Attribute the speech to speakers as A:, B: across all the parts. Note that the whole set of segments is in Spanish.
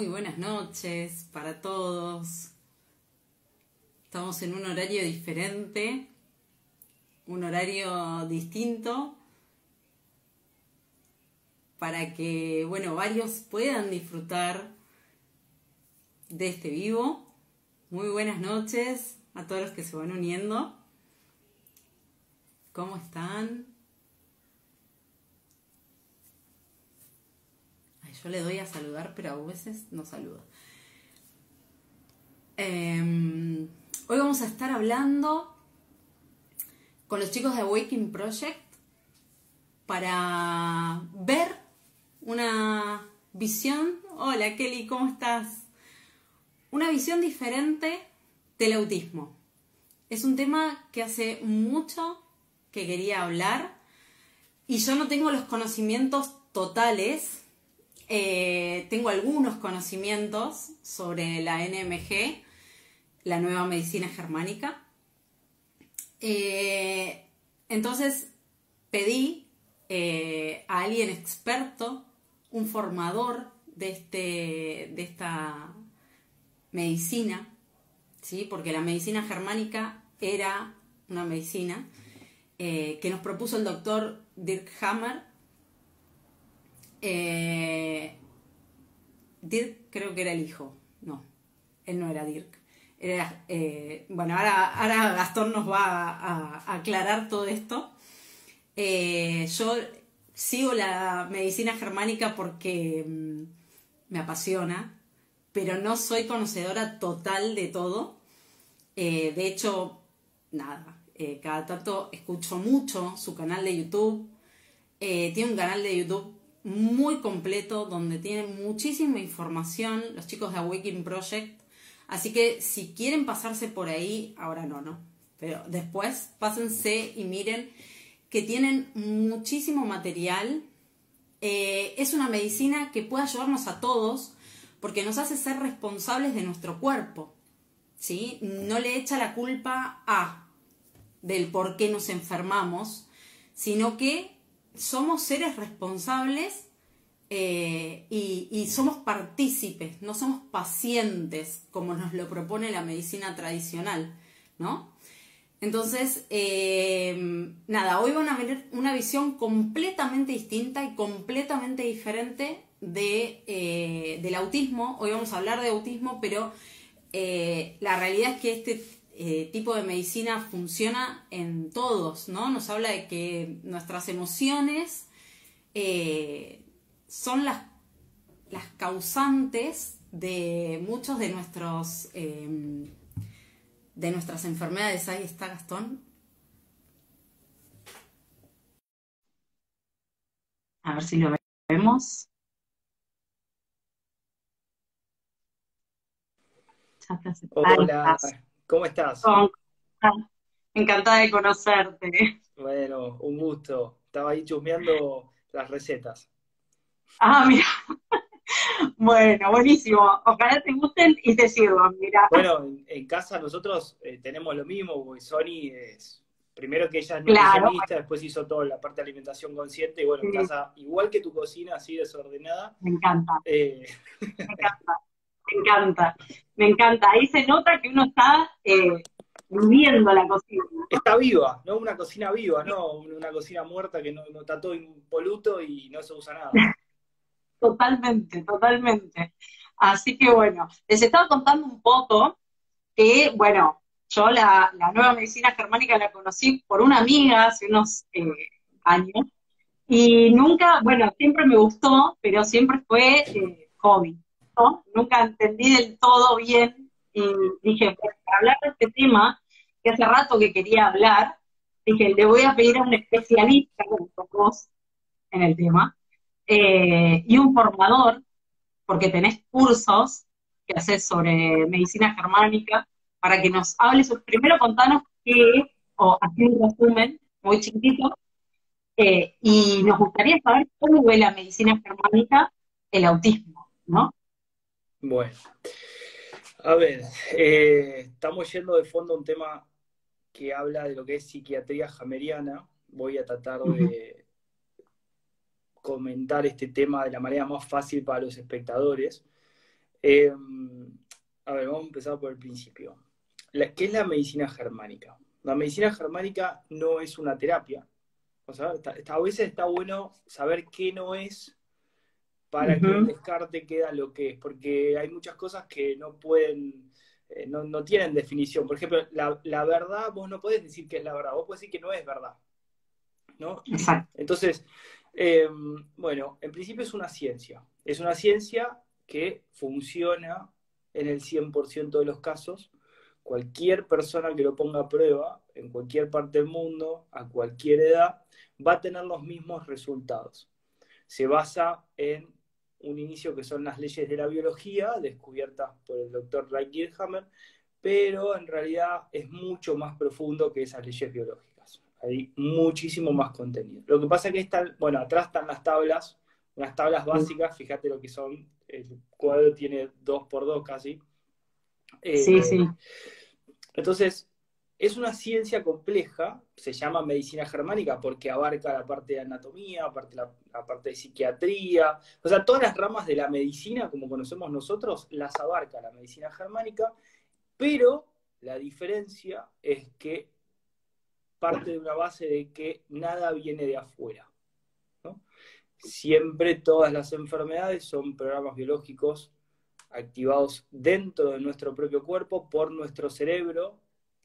A: Muy buenas noches para todos. Estamos en un horario diferente, un horario distinto, para que, bueno, varios puedan disfrutar de este vivo. Muy buenas noches a todos los que se van uniendo. ¿Cómo están? Yo le doy a saludar, pero a veces no saludo. Em, hoy vamos a estar hablando con los chicos de Awakening Project para ver una visión. Hola Kelly, ¿cómo estás? Una visión diferente del autismo. Es un tema que hace mucho que quería hablar y yo no tengo los conocimientos totales eh, tengo algunos conocimientos sobre la NMG, la nueva medicina germánica. Eh, entonces pedí eh, a alguien experto, un formador de, este, de esta medicina, ¿sí? porque la medicina germánica era una medicina que nos propuso el doctor Dirk Hammer eh, Dirk creo que era el hijo. No, él no era Dirk. Era, eh, bueno, ahora, ahora, Gastón nos va a, aclarar todo esto. Eh, yo sigo la medicina germánica porque mm, me apasiona, pero no soy conocedora total de todo. de hecho, nada, cada tanto escucho mucho su canal de YouTube. tiene un canal de YouTube muy completo donde tienen muchísima información los chicos de Awakening Project. Así que si quieren pasarse por ahí, ahora no, ¿no? Pero después pásense y miren que tienen muchísimo material. Eh, es una medicina que puede ayudarnos a todos porque nos hace ser responsables de nuestro cuerpo. ¿sí? No le echa la culpa a del por qué nos enfermamos, sino que somos seres responsables eh, y, somos partícipes, no somos pacientes como nos lo propone la medicina tradicional, ¿no? Entonces, eh, nada, hoy van a ver una visión completamente distinta y completamente diferente de, eh, del autismo. Hoy vamos a hablar de autismo, pero la realidad es que este eh, tipo de medicina funciona en todos, ¿no? Nos habla de que nuestras emociones eh, son las, las, causantes de muchos de nuestros em, de nuestras enfermedades. Ahí está Gastón. A ver si lo vemos.
B: Hola. ¿Cómo estás?
A: Encantada de conocerte.
B: Bueno, un gusto. Estaba ahí chusmeando las recetas.
A: Ah, mira. Bueno, buenísimo. Ojalá te gusten y te sirvan, mira.
B: Bueno, en, casa nosotros eh, tenemos lo mismo, porque Sony es, primero que ella es nutricionista, después hizo toda la parte de alimentación consciente, y bueno, en casa, igual que tu cocina, así desordenada.
A: Me encanta. Eh, Me encanta me encanta, me encanta. Ahí se nota que uno está eh, viviendo la cocina.
B: Está viva, ¿no? Una cocina viva, ¿no? Una cocina muerta que no, está todo impoluto y no se usa nada.
A: Totalmente, totalmente. Así que bueno, les estaba contando un poco que, bueno, yo la, nueva medicina germánica la conocí por una amiga hace unos eh, años y nunca, bueno, siempre me gustó, pero siempre fue eh, hobby nunca entendí del todo bien y dije, para hablar de este tema, que hace rato que quería hablar, dije, le voy a pedir a un especialista como vos en el tema eh, y un formador, porque tenés cursos que haces sobre medicina germánica, para que nos hables, primero contanos qué, o así un resumen muy chiquitito, eh, y nos gustaría saber cómo ve la medicina germánica el autismo, ¿no?
B: Bueno, a ver, eh, estamos yendo de fondo a un tema que habla de lo que es psiquiatría jameriana. Voy a tratar de comentar este tema de la manera más fácil para los espectadores. Em, a ver, vamos a empezar por el principio. ¿Qué es la medicina germánica? La medicina germánica no es una terapia. O sea, a veces está bueno saber qué no es para que el descarte queda lo que es, porque hay muchas cosas que no pueden, eh, no, tienen definición. Por ejemplo, la, verdad, vos no podés decir que es la verdad, vos podés decir que no es verdad. ¿no? Exacto. Entonces, em, bueno, en principio es una ciencia. Es una ciencia que funciona en el 100% de los casos. Cualquier persona que lo ponga a prueba, en cualquier parte del mundo, a cualquier edad, va a tener los mismos resultados. Se basa en un inicio que son las leyes de la biología, descubiertas por el doctor Ray Gilhammer, pero en realidad es mucho más profundo que esas leyes biológicas. Hay muchísimo más contenido. Lo que pasa es que están, bueno, atrás están las tablas, unas tablas básicas, fíjate lo que son, el cuadro tiene dos por dos casi. sí, eh, sí. Entonces, es una ciencia compleja, se llama medicina germánica porque abarca la parte de anatomía, la, parte de psiquiatría, o sea, todas las ramas de la medicina, como conocemos nosotros, las abarca la medicina germánica, pero la diferencia es que parte de una base de que nada viene de afuera. Siempre todas las enfermedades son programas biológicos activados dentro de nuestro propio cuerpo por nuestro cerebro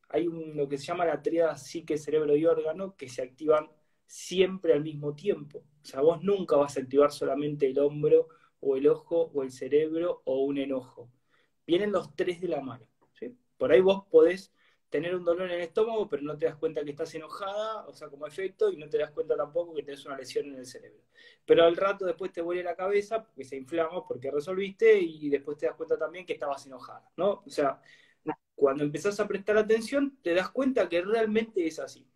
B: hay lo que se llama la tríada psique, cerebro y órgano que se activan siempre al mismo tiempo. O sea, vos nunca vas a activar solamente el hombro o el ojo o el cerebro o un enojo. Vienen los tres de la mano. Por ahí vos podés tener un dolor en el estómago, pero no te das cuenta que estás enojada, o sea, como efecto, y no te das cuenta tampoco que tenés una lesión en el cerebro. Pero al rato después te vuelve la cabeza porque se inflama, porque resolviste, y después te das cuenta también que estabas enojada, ¿no? O sea, cuando empezás a prestar atención, te das cuenta que realmente es así.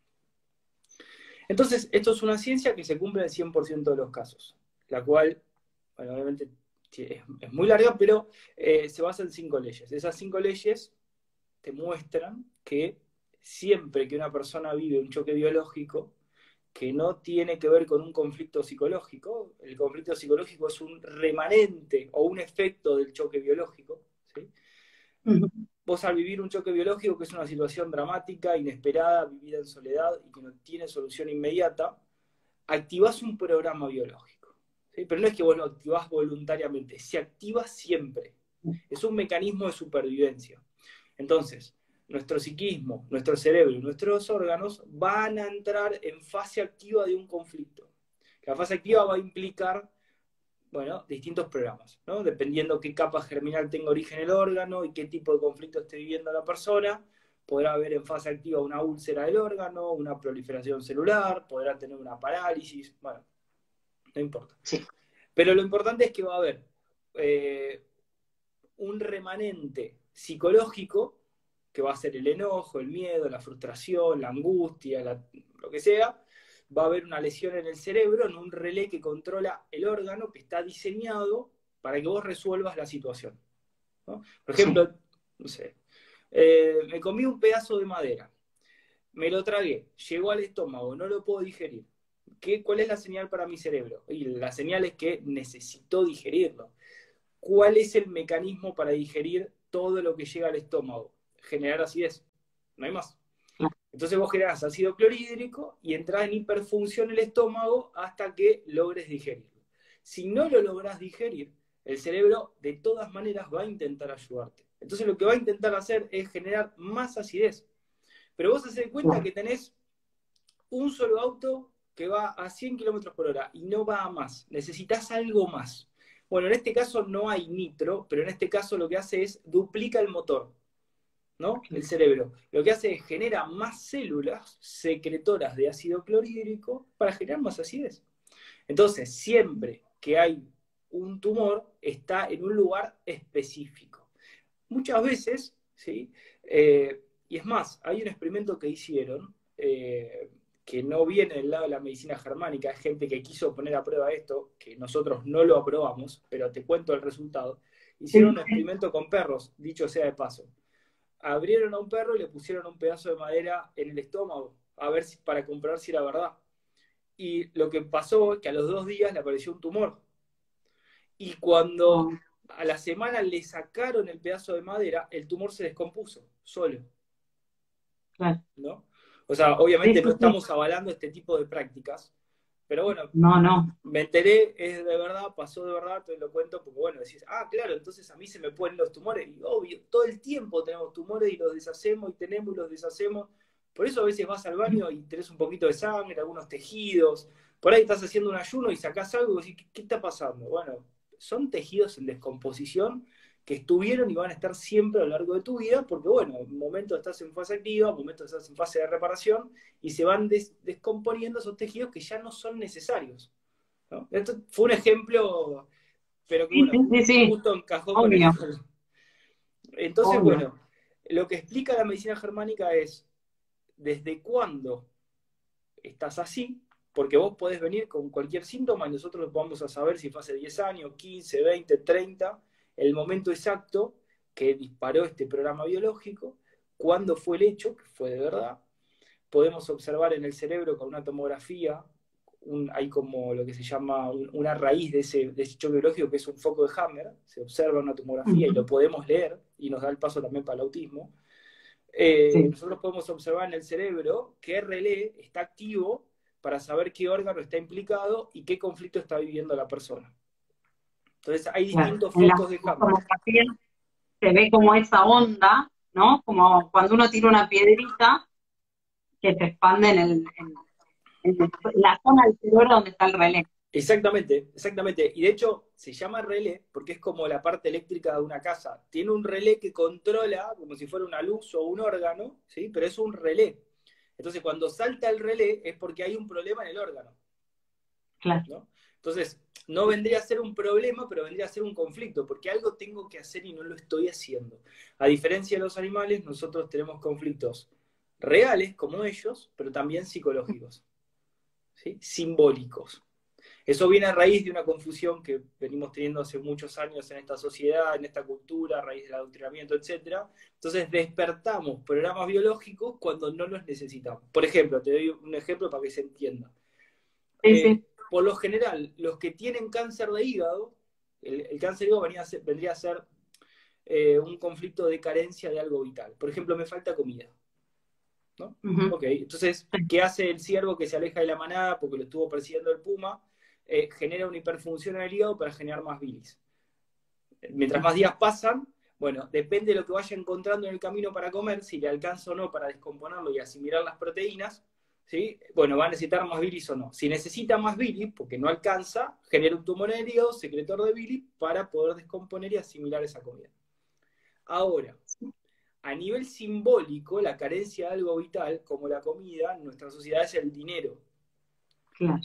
B: Entonces, esto es una ciencia que se cumple en el 100% de los casos, la cual, bueno, obviamente es, muy larga, pero eh, se basa en cinco leyes. Esas cinco leyes te muestran que siempre que una persona vive un choque biológico, que no tiene que ver con un conflicto psicológico, el conflicto psicológico es un remanente o un efecto del choque biológico, ¿sí? Vos al vivir un choque biológico, que es una situación dramática, inesperada, vivida en soledad y que no tiene solución inmediata, activás un programa biológico. Pero no es que vos lo activás voluntariamente, se activa siempre. Es un mecanismo de supervivencia. Entonces, nuestro psiquismo, nuestro cerebro y nuestros órganos van a entrar en fase activa de un conflicto. La fase activa va a implicar bueno, distintos programas, ¿no? Dependiendo qué capa germinal tenga origen el órgano y qué tipo de conflicto esté viviendo la persona, podrá haber en fase activa una úlcera del órgano, una proliferación celular, podrá tener una parálisis, bueno, no importa. Pero lo importante es que va a haber eh, un remanente psicológico, que va a ser el enojo, el miedo, la frustración, la angustia, lo que sea, va a haber una lesión en el cerebro, en un relé que controla el órgano que está diseñado para que vos resuelvas la situación. Por ejemplo, no sé, eh, me comí un pedazo de madera, me lo tragué, llegó al estómago, no lo puedo digerir. ¿Qué, ¿Cuál es la señal para mi cerebro? Y la señal es que necesito digerirlo. ¿Cuál es el mecanismo para digerir todo lo que llega al estómago? Generar acidez. No hay más. Entonces vos generás ácido clorhídrico y entras en hiperfunción el estómago hasta que logres digerirlo. Si no lo logras digerir, el cerebro de todas maneras va a intentar ayudarte. Entonces lo que va a intentar hacer es generar más acidez. Pero vos haces cuenta que tenés un solo auto que va a 100 kilómetros por hora y no va a más. Necesitas algo más. Bueno, en este caso no hay nitro, pero en este caso lo que hace es duplica el motor. ¿No? El cerebro. Lo que hace es genera más células secretoras de ácido clorhídrico para generar más acidez. Entonces, siempre que hay un tumor, está en un lugar específico. Muchas veces, ¿sí? Eh, y es más, hay un experimento que hicieron, eh, que no viene del lado de la medicina germánica, es gente que quiso poner a prueba esto, que nosotros no lo aprobamos, pero te cuento el resultado. Hicieron un experimento con perros, dicho sea de paso abrieron a un perro y le pusieron un pedazo de madera en el estómago, a ver si, para comprobar si era verdad. Y lo que pasó es que a los dos días le apareció un tumor. Y cuando a la semana le sacaron el pedazo de madera, el tumor se descompuso solo. ¿No? O sea, obviamente no estamos avalando este tipo de prácticas, pero bueno,
C: no, no.
B: me enteré, es de verdad, pasó de verdad, te lo cuento porque bueno, decís, ah, claro, entonces a mí se me ponen los tumores, y obvio, todo el tiempo tenemos tumores y los deshacemos y tenemos y los deshacemos. Por eso a veces vas al baño y tenés un poquito de sangre, algunos tejidos, por ahí estás haciendo un ayuno y sacás algo y decís, ¿qué está pasando? Bueno, son tejidos en descomposición que estuvieron y van a estar siempre a lo largo de tu vida, porque bueno, en un momento estás en fase activa, en un momento estás en fase de reparación, y se van descomponiendo esos tejidos que ya no son necesarios. Esto fue un ejemplo, pero que bueno, justo encajó con el Entonces, bueno, lo que explica la medicina germánica es desde cuándo estás así, porque vos podés venir con cualquier síntoma y nosotros vamos a saber si fue hace 10 años, 15, 20, 30, el momento exacto que disparó este programa biológico, cuándo fue el hecho, que fue de verdad. Podemos observar en el cerebro con una tomografía, hay como lo que se llama una raíz de ese, de hecho biológico que es un foco de Hammer, se observa una tomografía y lo podemos leer y nos da el paso también para el autismo. Eh, nosotros podemos observar en el cerebro que RLE está activo para saber qué órgano está implicado y qué conflicto está viviendo la persona. Entonces hay distintos focos de campo.
C: Se ve como esa onda, ¿no? Como cuando uno tira una piedrita que se expande en, la zona del cerebro donde está el relé.
B: Exactamente, exactamente. Y de hecho se llama relé porque es como la parte eléctrica de una casa. Tiene un relé que controla como si fuera una luz o un órgano, ¿sí? Pero es un relé. Entonces cuando salta el relé es porque hay un problema en el órgano.
C: Claro.
B: Entonces, no vendría a ser un problema, pero vendría a ser un conflicto, porque algo tengo que hacer y no lo estoy haciendo. A diferencia de los animales, nosotros tenemos conflictos reales, como ellos, pero también psicológicos, ¿sí? simbólicos. Eso viene a raíz de una confusión que venimos teniendo hace muchos años en esta sociedad, en esta cultura, a raíz del adoctrinamiento, etc. Entonces despertamos programas biológicos cuando no los necesitamos. Por ejemplo, te doy un ejemplo para que se entienda. Eh, por lo general, los que tienen cáncer de hígado, el, cáncer de hígado vendría a ser eh, un conflicto de carencia de algo vital. Por ejemplo, me falta comida. ¿no? entonces, ¿qué hace el ciervo que se aleja de la manada porque lo estuvo persiguiendo el puma? Eh, genera una hiperfunción en el hígado para generar más bilis. Mientras más días pasan, bueno, depende de lo que vaya encontrando en el camino para comer, si le alcanza o no para descomponerlo y asimilar las proteínas, bueno, va a necesitar más bilis o no. Si necesita más bilis, porque no alcanza, genera un tumor en el hígado, secretor de bilis, para poder descomponer y asimilar esa comida. Ahora, a nivel simbólico, la carencia de algo vital, como la comida, en nuestra sociedad es el dinero.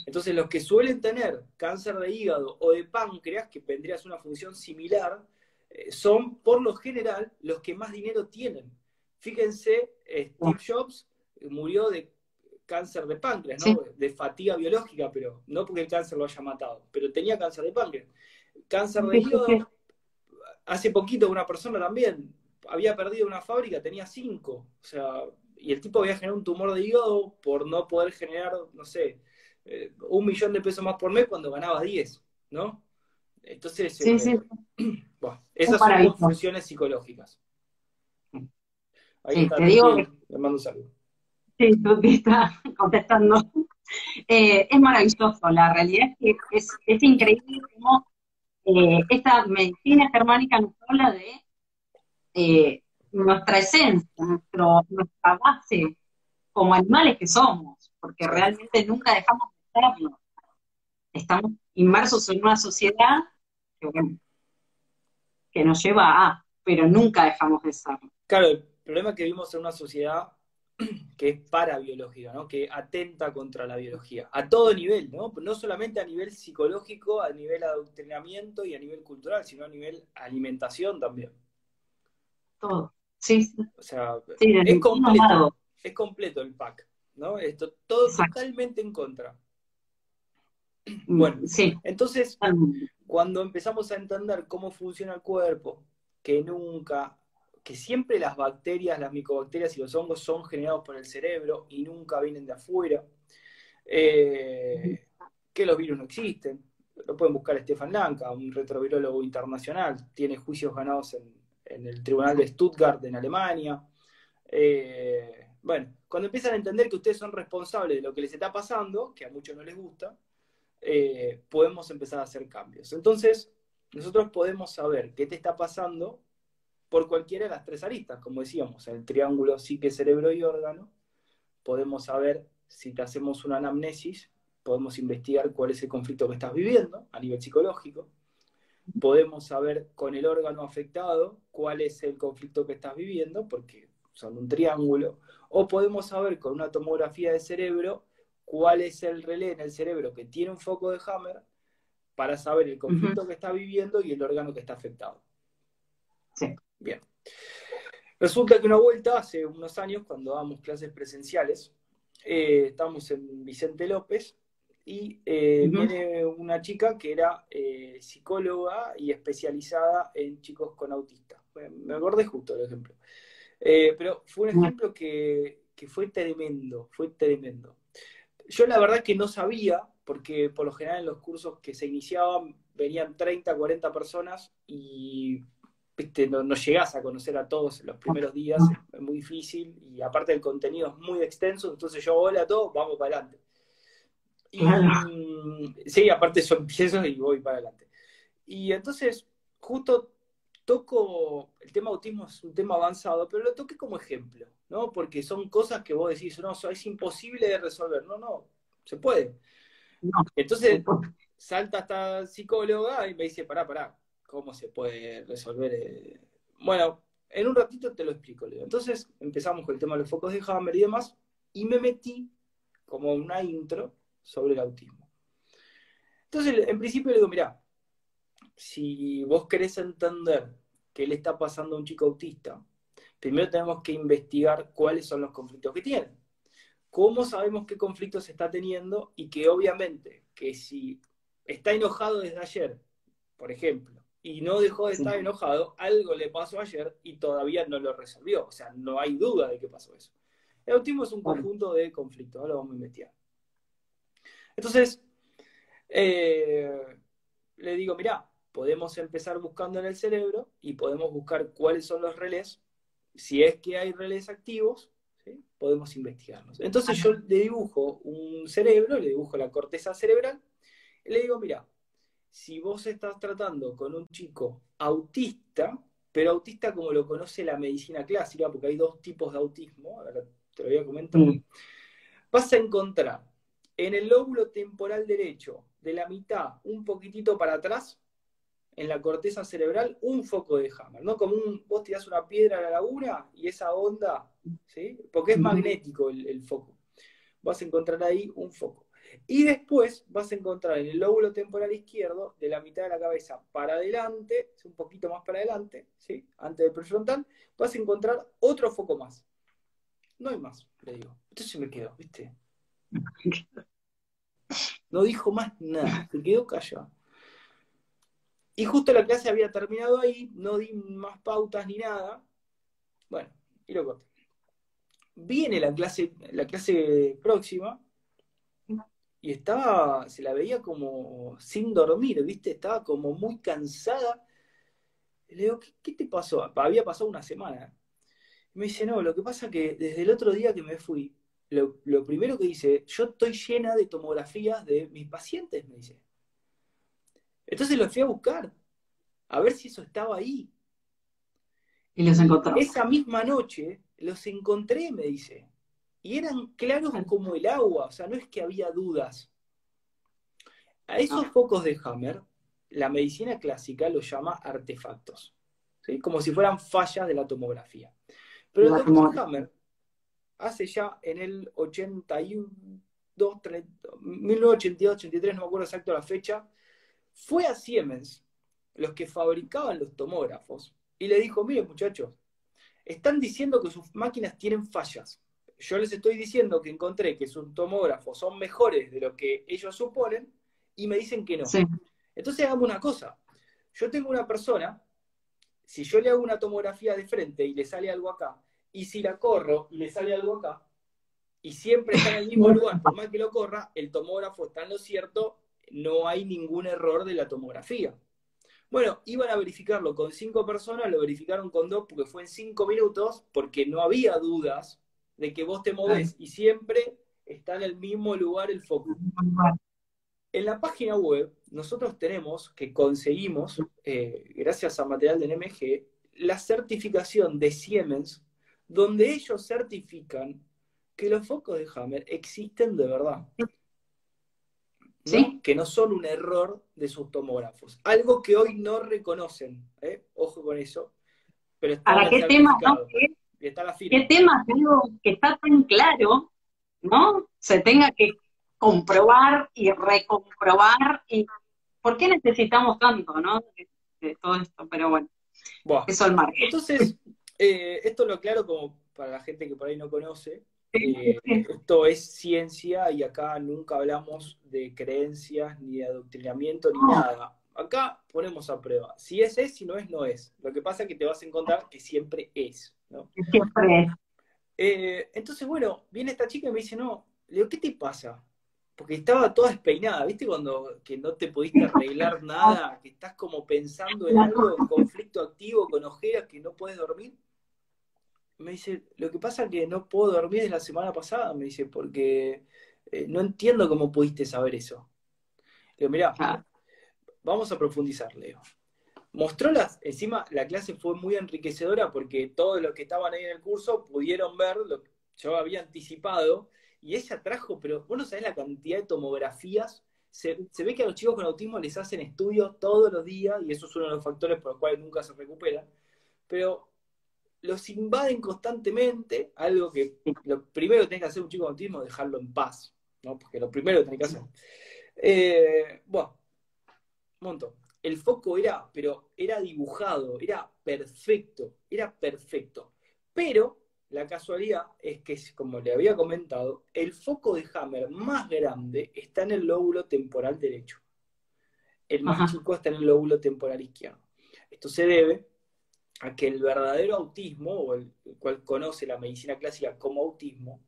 B: Entonces, los que suelen tener cáncer de hígado o de páncreas, que vendría a ser una función similar, eh, son por lo general los que más dinero tienen. Fíjense, Steve Jobs murió de cáncer de páncreas, ¿no? De fatiga biológica, pero no porque el cáncer lo haya matado, pero tenía cáncer de páncreas. Cáncer de hígado, hace poquito una persona también había perdido una fábrica, tenía cinco, o sea, y el tipo había generado un tumor de hígado por no poder generar, no sé, eh, un millón de pesos más por mes cuando ganaba 10, ¿no? Entonces, eh, bueno, esas son funciones psicológicas.
C: Ahí está, te digo le mando un saludo. Sí, tú te estás contestando. Eh, es maravilloso, la realidad es que es, increíble cómo eh, esta medicina germánica nos habla de eh, nuestra esencia, nuestra base como animales que somos, porque realmente nunca dejamos de serlo. Estamos inmersos en una sociedad que, que nos lleva a, pero nunca dejamos de serlo.
B: Claro, el problema es que vivimos en una sociedad que es parabiológica, ¿no? que atenta contra la biología, a todo nivel, ¿no? no solamente a nivel psicológico, a nivel adoctrinamiento y a nivel cultural, sino a nivel alimentación también.
C: Todo, sí.
B: O sea, es, completo, es completo el pack, ¿no? Esto, todo totalmente en contra. Mm, bueno, sí. entonces, cuando empezamos a entender cómo funciona el cuerpo, que nunca que siempre las bacterias, las micobacterias y los hongos son generados por el cerebro y nunca vienen de afuera, eh, que los virus no existen. lo pueden buscar Stefan Lanka, un retrovirólogo internacional, tiene juicios ganados en, el Tribunal de Stuttgart en Alemania. Eh, bueno, cuando empiezan a entender que ustedes son responsables de lo que les está pasando, que a muchos no les gusta, eh, podemos empezar a hacer cambios. Entonces, nosotros podemos saber qué te está pasando por cualquiera de las tres aristas, como decíamos, el triángulo psique, cerebro y órgano. Podemos saber si te hacemos una anamnesis, podemos investigar cuál es el conflicto que estás viviendo a nivel psicológico. Podemos saber con el órgano afectado cuál es el conflicto que estás viviendo, porque son un triángulo. O podemos saber con una tomografía de cerebro cuál es el relé en el cerebro que tiene un foco de Hammer para saber el conflicto que está viviendo y el órgano que está afectado.
C: Sí.
B: Bien. Resulta que una vuelta, hace unos años, cuando dábamos clases presenciales, eh, estábamos en Vicente López y eh, viene una chica que era eh, psicóloga y especializada en chicos con autistas. Me acordé justo del ejemplo. pero fue un ejemplo que, que fue tremendo, fue tremendo. Yo la verdad que no sabía, porque por lo general en los cursos que se iniciaban venían 30, 40 personas y no, no, llegás a conocer a todos los primeros días, es muy difícil y aparte el contenido es muy extenso, entonces yo hola a todos, vamos para adelante. Y, sí, aparte yo empiezo y voy para adelante. Y entonces, justo toco, el tema autismo es un tema avanzado, pero lo toqué como ejemplo, ¿no? Porque son cosas que vos decís, no, es imposible de resolver. No, no, se puede. Entonces, salta esta psicóloga y me dice, pará, pará, ¿cómo se puede resolver? Eh? Bueno, en un ratito te lo explico, Leo. Entonces, empezamos con el tema de los focos de Hammer y demás, y me metí como una intro sobre el autismo. Entonces, en principio le digo, mirá, si vos querés entender qué le está pasando a un chico autista, primero tenemos que investigar cuáles son los conflictos que tiene. ¿Cómo sabemos qué conflictos está teniendo? Y que obviamente que si está enojado desde ayer, por ejemplo, y no dejó de estar enojado, algo le pasó ayer y todavía no lo resolvió. O sea, no hay duda de que pasó eso. El autismo es un conjunto de conflictos, ahora vamos a investigar. Entonces, eh, le digo, mirá, podemos empezar buscando en el cerebro y podemos buscar cuáles son los relés. Si es que hay relés activos, podemos investigarlos. Entonces yo le dibujo un cerebro, le dibujo la corteza cerebral, y le digo, mira, si vos estás tratando con un chico autista, pero autista como lo conoce la medicina clásica, porque hay dos tipos de autismo, ahora te lo voy a comentar, mm. vas a encontrar en el lóbulo temporal derecho, de la mitad un poquitito para atrás, en la corteza cerebral un foco de Hammer, ¿no? Como un, vos tirás una piedra a la laguna y esa onda, ¿sí? Porque es magnético el, foco. Vas a encontrar ahí un foco. Y después vas a encontrar en el lóbulo temporal izquierdo, de la mitad de la cabeza para adelante, un poquito más para adelante, ¿sí? Antes del prefrontal, vas a encontrar otro foco más. No hay más, le digo. Entonces me quedo, ¿viste? No dijo más nada, se quedó callado. Y justo la clase había terminado ahí, no di más pautas ni nada. Bueno, y lo corté. Viene la clase, la clase próxima y estaba, se la veía como sin dormir, ¿viste? Estaba como muy cansada. Le digo, ¿qué, te pasó? Había pasado una semana. me dice, no, lo que pasa es que desde el otro día que me fui, lo, lo primero que dice, yo estoy llena de tomografías de mis pacientes, me dice. Entonces los fui a buscar, a ver si eso estaba ahí.
C: Y los encontré.
B: Esa misma noche los encontré, me dice. Y eran claros como el agua, o sea, no es que había dudas. A esos focos de Hammer, la medicina clásica los llama artefactos, ¿sí? como si fueran fallas de la tomografía. Pero el doctor Hammer, hace ya en el 81, 1982, 83, no me acuerdo exacto la fecha, fue a Siemens, los que fabricaban los tomógrafos, y le dijo, mire muchachos, están diciendo que sus máquinas tienen fallas. Yo les estoy diciendo que encontré que sus tomógrafos son mejores de lo que ellos suponen y me dicen que no. Entonces hagamos una cosa. Yo tengo una persona, si yo le hago una tomografía de frente y le sale algo acá, y si la corro y le sale algo acá, y siempre está en el mismo lugar, por más que lo corra, el tomógrafo está en lo cierto no hay ningún error de la tomografía. Bueno, iban a verificarlo con cinco personas, lo verificaron con dos porque fue en cinco minutos, porque no había dudas de que vos te movés y siempre está en el mismo lugar el foco. En la página web, nosotros tenemos que conseguimos, eh, gracias a material de NMG, la certificación de Siemens, donde ellos certifican que los focos de Hammer existen de verdad. Que no son un error de sus tomógrafos. Algo que hoy no reconocen. ¿eh? Ojo con eso. Pero está
A: ¿Para qué tema? ¿Qué tema que está tan claro, ¿no? Se tenga que comprobar y recomprobar. Y, ¿Por qué necesitamos tanto, no? De, todo esto, pero bueno. eso es margen.
B: Entonces, eh, esto lo aclaro como para la gente que por ahí no conoce. Eh, esto es ciencia y acá nunca hablamos de creencias, ni de adoctrinamiento, ni nada. Acá ponemos a prueba. Si es, es, si no es, no es. Lo que pasa es que te vas a encontrar que siempre es. ¿No?
A: Siempre es.
B: Eh, entonces, bueno, viene esta chica y me dice, no, le digo, ¿qué te pasa? Porque estaba toda despeinada, ¿viste? Cuando que no te pudiste arreglar nada, que estás como pensando en algo, en conflicto activo, con ojeras, que no puedes dormir me dice, lo que pasa es que no puedo dormir desde la semana pasada, me dice, porque eh, no entiendo cómo pudiste saber eso. Le digo, mirá, ah. vamos a profundizar, Leo. Mostró las, encima la clase fue muy enriquecedora porque todos los que estaban ahí en el curso pudieron ver lo que yo había anticipado y ella trajo, pero vos no sabés la cantidad de tomografías. Se, ve que a los chicos con autismo les hacen estudios todos los días y eso es uno de los factores por los cuales nunca se recuperan. Pero los invaden constantemente, algo que lo primero que tiene que hacer un chico con autismo es dejarlo en paz, ¿no? Porque lo primero que tiene que hacer. Eh, bueno, un montón. El foco era, pero era dibujado, era perfecto, era perfecto. Pero la casualidad es que, como le había comentado, el foco de Hammer más grande está en el lóbulo temporal derecho. El más chico está en el lóbulo temporal izquierdo. Esto se debe a que el verdadero autismo, o el, cual conoce la medicina clásica como autismo,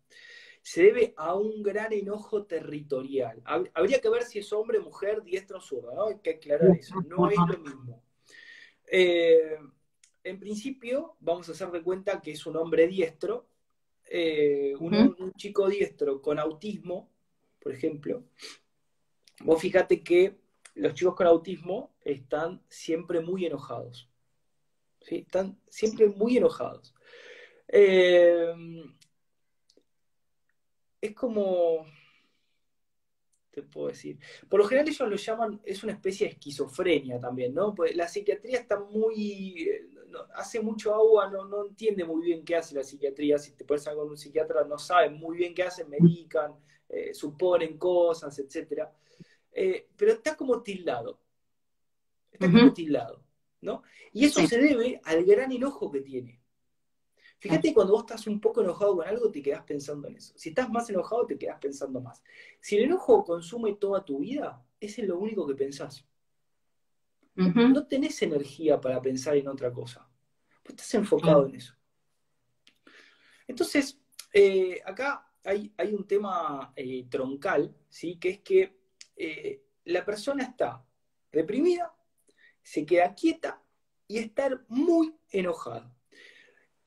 B: se debe a un gran enojo territorial. Habría que ver si es hombre, mujer, diestro o zurdo, ¿no? Hay que aclarar eso, no es lo mismo. Eh, en principio, vamos a hacer de cuenta que es un hombre diestro, eh, un, chico diestro con autismo, por ejemplo. Vos fíjate que los chicos con autismo están siempre muy enojados. Están siempre muy enojados. Eh, es como, te puedo decir, por lo general ellos lo llaman, es una especie de esquizofrenia también, ¿no? Pues la psiquiatría está muy, eh, hace mucho agua, no, no entiende muy bien qué hace la psiquiatría, si te puedes hablar con un psiquiatra no saben muy bien qué hacen, medican, eh, suponen cosas, etc. pero está como tildado, está como tildado. Y eso se debe al gran enojo que tiene. Fíjate cuando vos estás un poco enojado con algo, te quedás pensando en eso. Si estás más enojado, te quedás pensando más. Si el enojo consume toda tu vida, ese es lo único que pensás. No tenés energía para pensar en otra cosa. Vos estás enfocado en eso. Entonces, eh, acá hay, un tema eh, troncal, ¿sí? que es que eh, la persona está reprimida se queda quieta y estar muy enojada.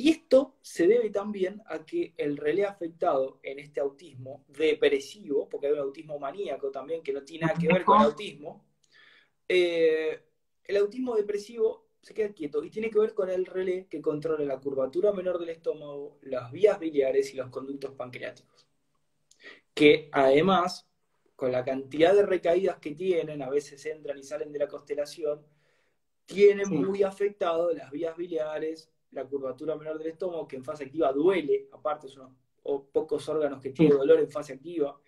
B: Y esto se debe también a que el relé afectado en este autismo depresivo, porque hay un autismo maníaco también que no tiene nada que ver con el autismo, eh, el autismo depresivo se queda quieto y tiene que ver con el relé que controla la curvatura menor del estómago, las vías biliares y los conductos pancreáticos. Que además, con la cantidad de recaídas que tienen, a veces entran y salen de la constelación, tiene muy afectado las vías biliares, la curvatura menor del estómago, que en fase activa duele, aparte son pocos órganos que tienen dolor en fase activa,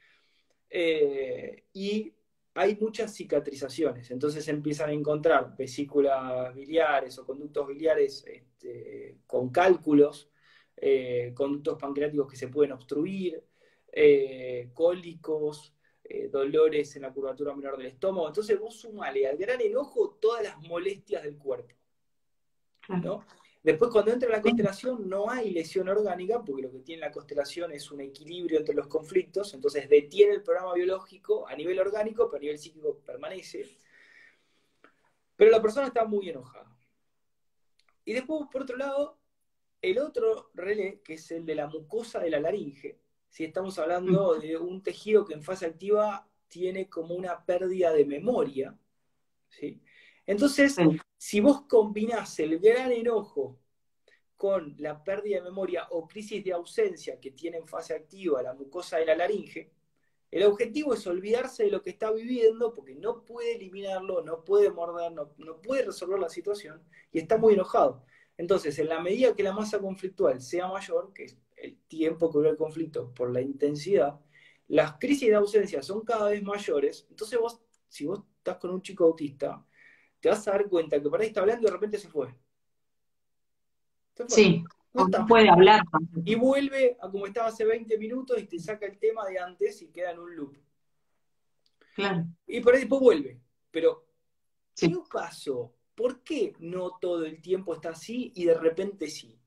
B: eh, y hay muchas cicatrizaciones, entonces empiezan a encontrar vesículas biliares o conductos biliares este, con cálculos, eh, conductos pancreáticos que se pueden obstruir, eh, cólicos, dolores en la curvatura menor del estómago. Entonces vos sumale al gran enojo todas las molestias del cuerpo. Después, cuando entra la constelación, no hay lesión orgánica, porque lo que tiene la constelación es un equilibrio entre los conflictos, entonces detiene el programa biológico a nivel orgánico, pero a nivel psíquico permanece. Pero la persona está muy enojada. Y después, por otro lado, el otro relé, que es el de la mucosa de la laringe, si estamos hablando de un tejido que en fase activa tiene como una pérdida de memoria, ¿sí? Entonces, si vos combinás el gran enojo con la pérdida de memoria o crisis de ausencia que tiene en fase activa la mucosa de la laringe, el objetivo es olvidarse de lo que está viviendo porque no puede eliminarlo, no puede morder, no, no puede resolver la situación y está muy enojado. Entonces, en la medida que la masa conflictual sea mayor, que es el tiempo que dura el conflicto por la intensidad, las crisis de ausencia son cada vez mayores. Entonces, vos, si vos estás con un chico autista, te vas a dar cuenta que por ahí está hablando y de repente se fue.
A: Sí, no puede hablar.
B: Y vuelve a como estaba hace 20 minutos y te saca el tema de antes y queda en un loop.
A: Claro.
B: Y por ahí después vuelve. Pero, ¿qué pasó? ¿Por qué no todo el tiempo está así y de repente sí?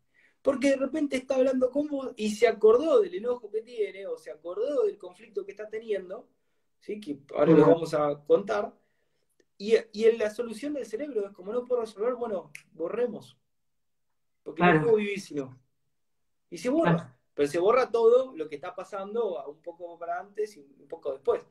B: Porque de repente está hablando con vos y se acordó del enojo que tiene o se acordó del conflicto que está teniendo, ¿sí? que ahora lo vamos a contar, y, y la solución del cerebro es como no puedo resolver, bueno, borremos. Porque no puedo vivir sino. Y se borra. Pero se borra todo lo que está pasando un poco para antes y un poco después.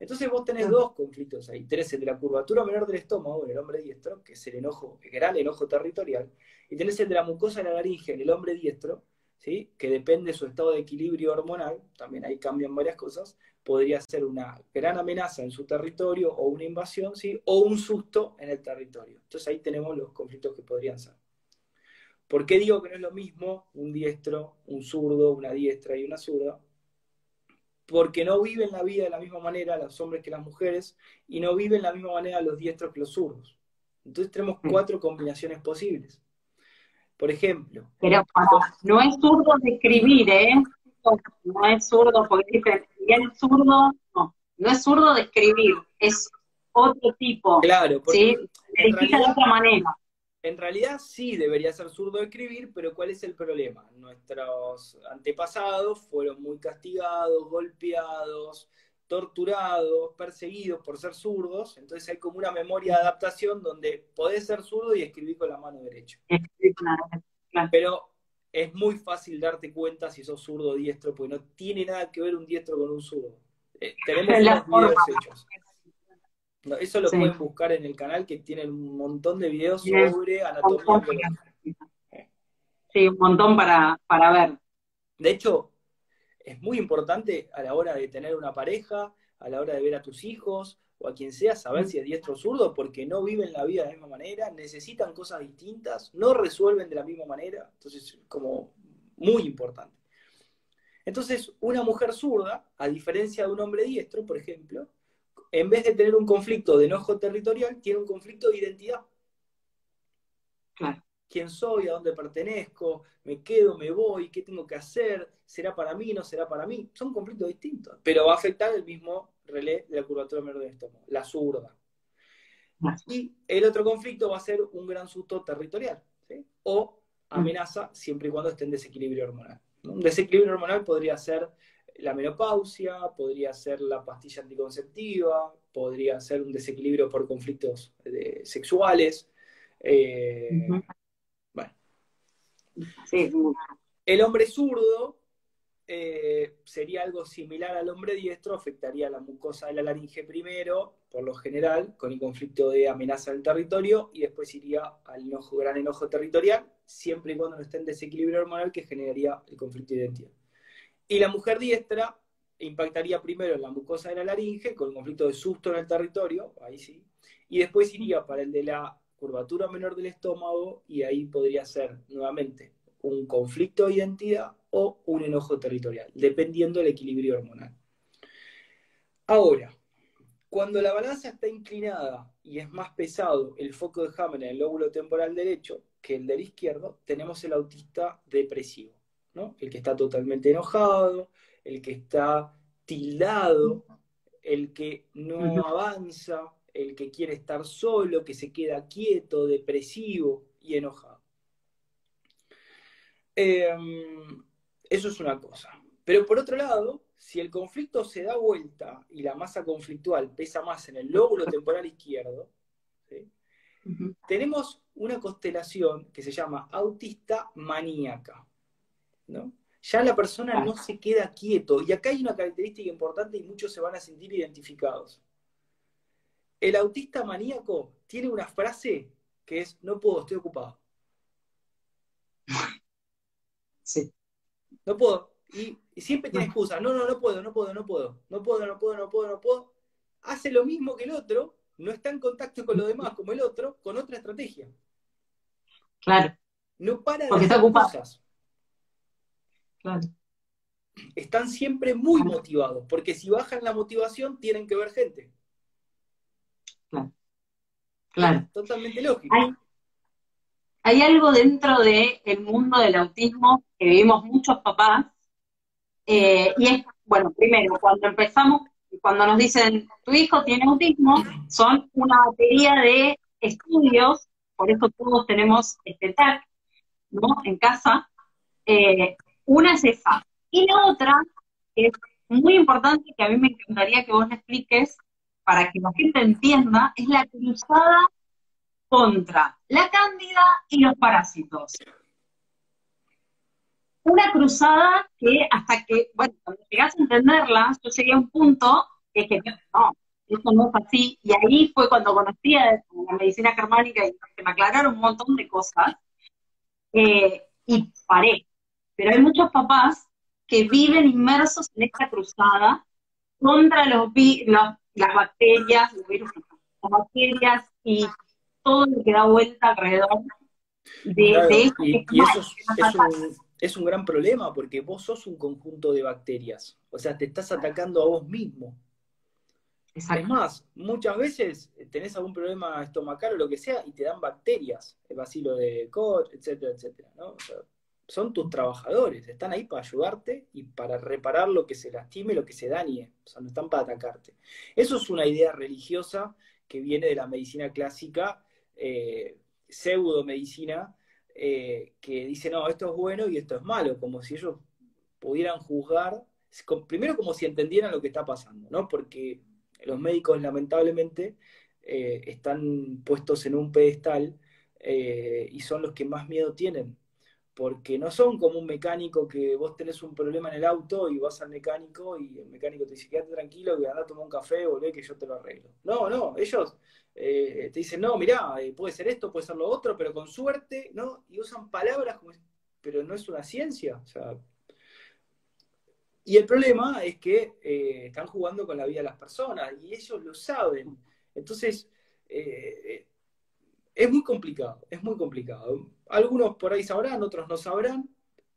B: Entonces vos tenés dos conflictos ahí. Tenés el de la curvatura menor del estómago en el hombre diestro, que es el enojo, el gran enojo territorial. Y tenés el de la mucosa de la laringe en el hombre diestro, ¿sí? que depende de su estado de equilibrio hormonal. También ahí cambian varias cosas podría ser una gran amenaza en su territorio o una invasión, ¿sí? o un susto en el territorio. Entonces ahí tenemos los conflictos que podrían ser. ¿Por qué digo que no es lo mismo un diestro, un zurdo, una diestra y una zurda? Porque no viven la vida de la misma manera los hombres que las mujeres y no viven de la misma manera los diestros que los zurdos. Entonces tenemos mm. cuatro combinaciones posibles. Por ejemplo.
A: Pero no es zurdo de escribir, ¿eh? No es zurdo porque dicen, y el zurdo, no, no es zurdo de escribir, es otro tipo.
B: Claro,
A: porque ¿sí? de otra manera.
B: En realidad sí debería ser zurdo de escribir, pero ¿cuál es el problema? Nuestros antepasados fueron muy castigados, golpeados, torturados, perseguidos por ser zurdos, entonces hay como una memoria de adaptación donde podés ser zurdo y escribir con la mano derecha. Pero es muy fácil darte cuenta si sos zurdo o diestro, porque no tiene nada que ver un diestro con un zurdo. Eh, tenemos los videos hechos. eso lo pueden buscar en el canal que tiene un montón de videos sobre anatomía
A: Sí, un montón para, para ver.
B: De hecho, es muy importante a la hora de tener una pareja, a la hora de ver a tus hijos, o a quien sea saber si es diestro o zurdo, porque no viven la vida de la misma manera, necesitan cosas distintas, no resuelven de la misma manera, entonces como muy importante. Entonces, una mujer zurda, a diferencia de un hombre diestro, por ejemplo, en vez de tener un conflicto de enojo territorial, tiene un conflicto de identidad.
A: Claro.
B: ¿Quién soy? ¿A dónde pertenezco? ¿Me quedo? ¿Me voy? ¿Qué tengo que hacer? ¿Será para mí? ¿No será para mí? Son conflictos distintos, pero va a afectar el mismo relé de la curvatura menor del estómago, la zurda. Y el otro conflicto va a ser un gran susto territorial, o amenaza siempre y cuando esté en desequilibrio hormonal. Un desequilibrio hormonal podría ser la menopausia, podría ser la pastilla anticonceptiva, podría ser un desequilibrio por conflictos eh, sexuales. Eh. El hombre zurdo eh, sería algo similar al hombre diestro, afectaría la mucosa de la laringe primero, por lo general, con el conflicto de amenaza del territorio, y después iría al gran enojo territorial, siempre y cuando no esté en desequilibrio hormonal, que generaría el conflicto de identidad. Y la mujer diestra impactaría primero en la mucosa de la laringe, con el conflicto de susto en el territorio, ahí sí, y después iría para el de la curvatura menor del estómago, y ahí podría ser nuevamente un conflicto de identidad o un enojo territorial, dependiendo del equilibrio hormonal. Ahora, cuando la balanza está inclinada y es más pesado el foco de Hammer en el lóbulo temporal derecho que el del izquierdo, tenemos el autista depresivo, ¿no? El que está totalmente enojado, el que está tildado, el que no avanza, el que quiere estar solo, que se queda quieto, depresivo y enojado. Em, eso es una cosa. Pero por otro lado, si el conflicto se da vuelta y la masa conflictual pesa más en el lóbulo temporal izquierdo, tenemos una constelación que se llama autista maníaca. ¿no? Ya la persona no se queda quieto. Y acá hay una característica importante y muchos se van a sentir identificados. El autista maníaco tiene una frase que es, no puedo, estoy ocupado.
C: Sí.
B: No puedo. Y, siempre tiene excusa. No, no, no puedo, no puedo, no puedo. No puedo, no puedo, no puedo, no puedo. Hace lo mismo que el otro, no está en contacto con los demás como el otro, con otra estrategia.
C: Claro.
B: No para de
C: Porque
B: hacer
C: está
B: cosas.
C: Claro.
B: Están siempre muy motivados, porque si bajan la motivación tienen que ver gente.
C: Claro. Claro.
B: Totalmente lógico.
C: Hay, algo dentro del mundo del autismo que vivimos muchos papás, eh, y es, bueno, primero, cuando empezamos, cuando nos dicen, tu hijo tiene autismo, son una batería de estudios, por eso todos tenemos este tag, ¿no? En casa. Eh, una es esa. Y la otra, que es muy importante, que a mí me encantaría que vos le expliques, para que la gente entienda, es la cruzada contra la cándida y los parásitos. Una cruzada que hasta que, bueno, cuando llegas a entenderla, yo llegué a un punto que que no, eso no es así. Y ahí fue cuando conocí a la medicina germánica y que me aclararon un montón de cosas. Eh, y paré. Pero hay muchos papás que viven inmersos en esta cruzada contra los, las bacterias, los virus, las bacterias y todo lo que da vuelta alrededor de, esto.
B: Y, eso es, un, gran problema porque vos sos un conjunto de bacterias. O sea, te estás atacando a vos mismo. Es más, muchas veces tenés algún problema estomacal o lo que sea y te dan bacterias, el vacilo de Koch, etcétera, etcétera. ¿no? Son tus trabajadores, están ahí para ayudarte y para reparar lo que se lastime, lo que se dañe, o sea, no están para atacarte. Eso es una idea religiosa que viene de la medicina clásica eh, pseudo medicina, eh, que dice, no, esto es bueno y esto es malo, como si ellos pudieran juzgar, primero como si entendieran lo que está pasando, ¿no? Porque los médicos lamentablemente eh, están puestos en un pedestal y son los que más miedo tienen, porque no son como un mecánico que vos tenés un problema en el auto y vas al mecánico y el mecánico te dice, quédate tranquilo, que anda a tomar un café, volvé que yo te lo arreglo. No, no, ellos eh, te dicen, no, mirá, eh, puede ser esto, puede ser lo otro, pero con suerte, ¿no? Y usan palabras como, pero no es una ciencia. Y el problema es que eh, están jugando con la vida de las personas y ellos lo saben. Entonces, es muy complicado, es muy complicado. Algunos por ahí sabrán, otros no sabrán.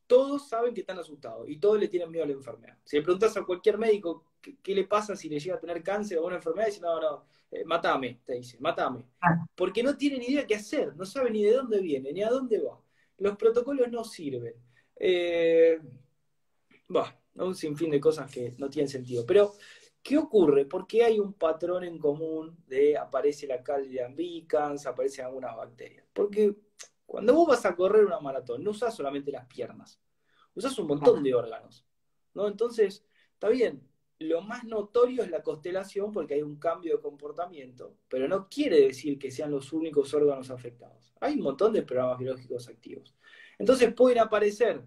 B: Todos saben que están asustados y todos le tienen miedo a la enfermedad. Si le preguntas a cualquier médico qué, le pasa si le llega a tener cáncer o una enfermedad, dice, no, no, eh, matame, te dice, matame. Porque no tiene ni idea qué hacer, no sabe ni de dónde viene, ni a dónde va. Los protocolos no sirven. Eh, un sinfín de cosas que no tienen sentido. Pero ¿Qué ocurre? ¿Por qué hay un patrón en común de aparece la Caldria ambicans, aparecen algunas bacterias? Porque cuando vos vas a correr una maratón, no usas solamente las piernas, usas un montón de órganos. ¿no? Entonces, está bien, lo más notorio es la constelación porque hay un cambio de comportamiento, pero no quiere decir que sean los únicos órganos afectados. Hay un montón de programas biológicos activos. Entonces pueden aparecer,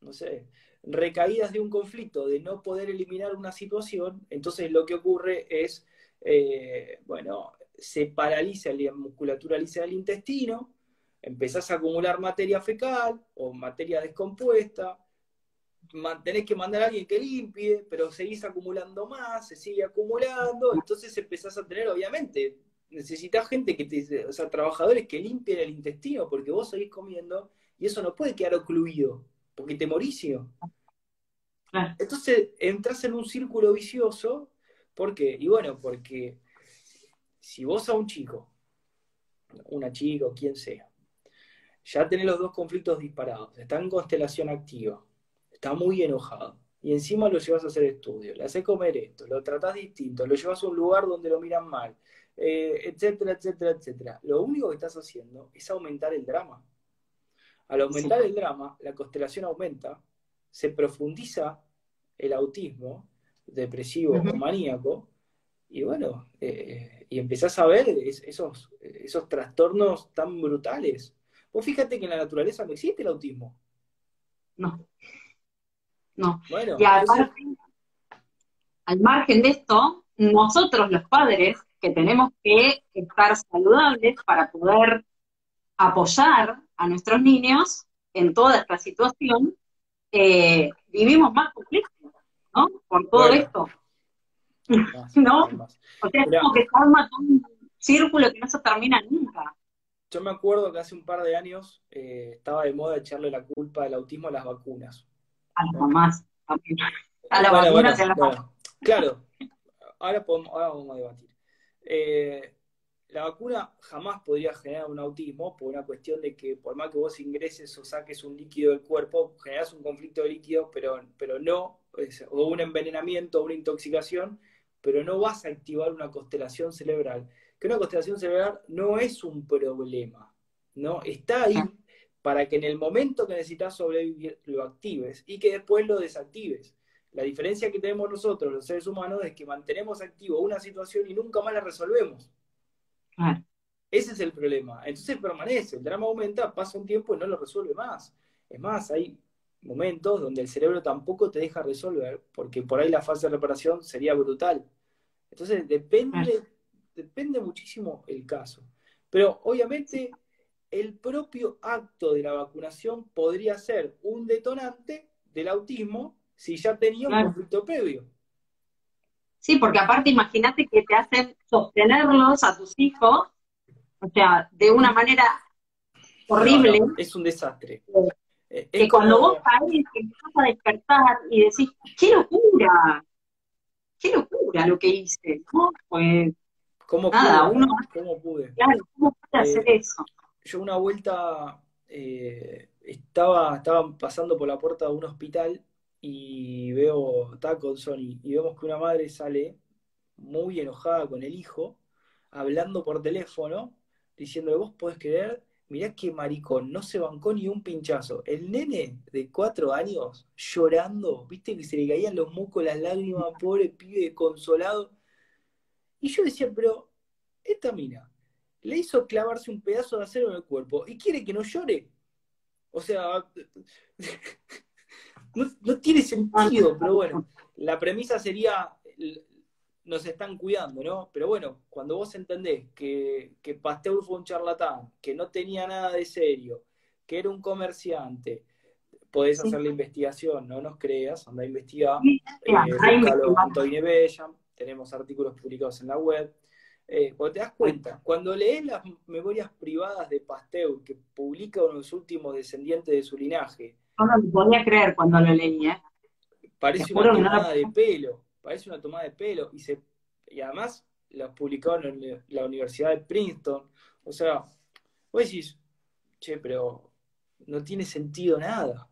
B: no sé, recaídas de un conflicto, de no poder eliminar una situación, entonces lo que ocurre es, eh, bueno, se paraliza la musculatura lisa del intestino, empezás a acumular materia fecal o materia descompuesta, tenés que mandar a alguien que limpie, pero seguís acumulando más, se sigue acumulando, entonces empezás a tener, obviamente, necesitas gente que te, o sea, trabajadores que limpien el intestino, porque vos seguís comiendo y eso no puede quedar ocluido porque te morísimo. Entonces entras en un círculo vicioso, ¿por qué? Y bueno, porque si vos a un chico, una chica o quien sea, ya tenés los dos conflictos disparados, está en constelación activa, está muy enojado, y encima lo llevas a hacer estudio, le haces comer esto, lo tratás distinto, lo llevas a un lugar donde lo miran mal, eh, etcétera, etcétera, etcétera. Lo único que estás haciendo es aumentar el drama. Al aumentar el drama, la constelación aumenta, se profundiza el autismo depresivo o maníaco, y bueno, eh, y empezás a ver esos, esos trastornos tan brutales. Vos fíjate que en la naturaleza no existe el autismo.
A: No. No. Bueno, y al margen de esto, nosotros los padres, que tenemos que estar saludables para poder apoyar a nuestros niños en toda esta situación, eh, vivimos más conflictos, ¿no? Por todo esto. ¿No? O sea, es como que forma un círculo que no se termina nunca.
B: Yo me acuerdo que hace un par de años eh, estaba de moda echarle la culpa del autismo a las vacunas.
A: A las mamás A las vacunas a las
B: Claro, ahora, podemos, ahora vamos a debatir. Eh, la vacuna jamás podría generar un autismo por una cuestión de que por más que vos ingreses o saques un líquido del cuerpo, generas un conflicto de líquido, pero, pero no, o un envenenamiento o una intoxicación, pero no vas a activar una constelación cerebral. Que una constelación cerebral no es un problema, ¿no? Está ahí para que en el momento que necesitas sobrevivir lo actives y que después lo desactives. La diferencia que tenemos nosotros, los seres humanos, es que mantenemos activo una situación y nunca más la resolvemos. Ese es el problema. Entonces permanece, el drama aumenta, pasa un tiempo y no lo resuelve más. Es más, hay momentos donde el cerebro tampoco te deja resolver, porque por ahí la fase de reparación sería brutal. Entonces depende, depende muchísimo el caso. Pero obviamente el propio acto de la vacunación podría ser un detonante del autismo si ya tenía un conflicto previo.
A: Sí, porque aparte imagínate que te hacen sostenerlos a tus hijos, o sea, de una manera horrible.
B: es un desastre.
A: Eh, que cuando vos caes, que empiezas a despertar y decís, ¡qué locura! ¡Qué locura lo que hice! ¿no? Pues
B: ¿Cómo nada, pude? uno. ¿Cómo pude?
A: Claro, ¿cómo pude hacer eh, eso?
B: Yo una vuelta eh, estaba, estaba pasando por la puerta de un hospital y veo, está con Sony, y vemos que una madre sale muy enojada con el hijo, hablando por teléfono, diciendo, vos podés creer, mirá qué maricón, no se bancó ni un pinchazo. El nene de cuatro años llorando, viste que se le caían los mucos, las lágrimas, pobre pibe consolado. Y yo decía, pero esta mina le hizo clavarse un pedazo de acero en el cuerpo y quiere que no llore. O sea, no, tiene sentido, pero bueno, la premisa sería, nos están cuidando, ¿no? Pero bueno, cuando vos entendés que, que Pasteur fue un charlatán, que no tenía nada de serio, que era un comerciante, podés hacer la investigación, no nos creas, anda a investigar. Eh, tenemos artículos publicados en la web. Eh, te das cuenta, cuando lees las memorias privadas de Pasteur, que publica uno de los últimos descendientes de su linaje,
A: no lo podía creer cuando lo leí, ¿eh?
B: Parece una tomada de pelo, parece una tomada de pelo. Y, se, y además lo publicó en la Universidad de Princeton. O sea, vos decís, che, pero no tiene sentido nada.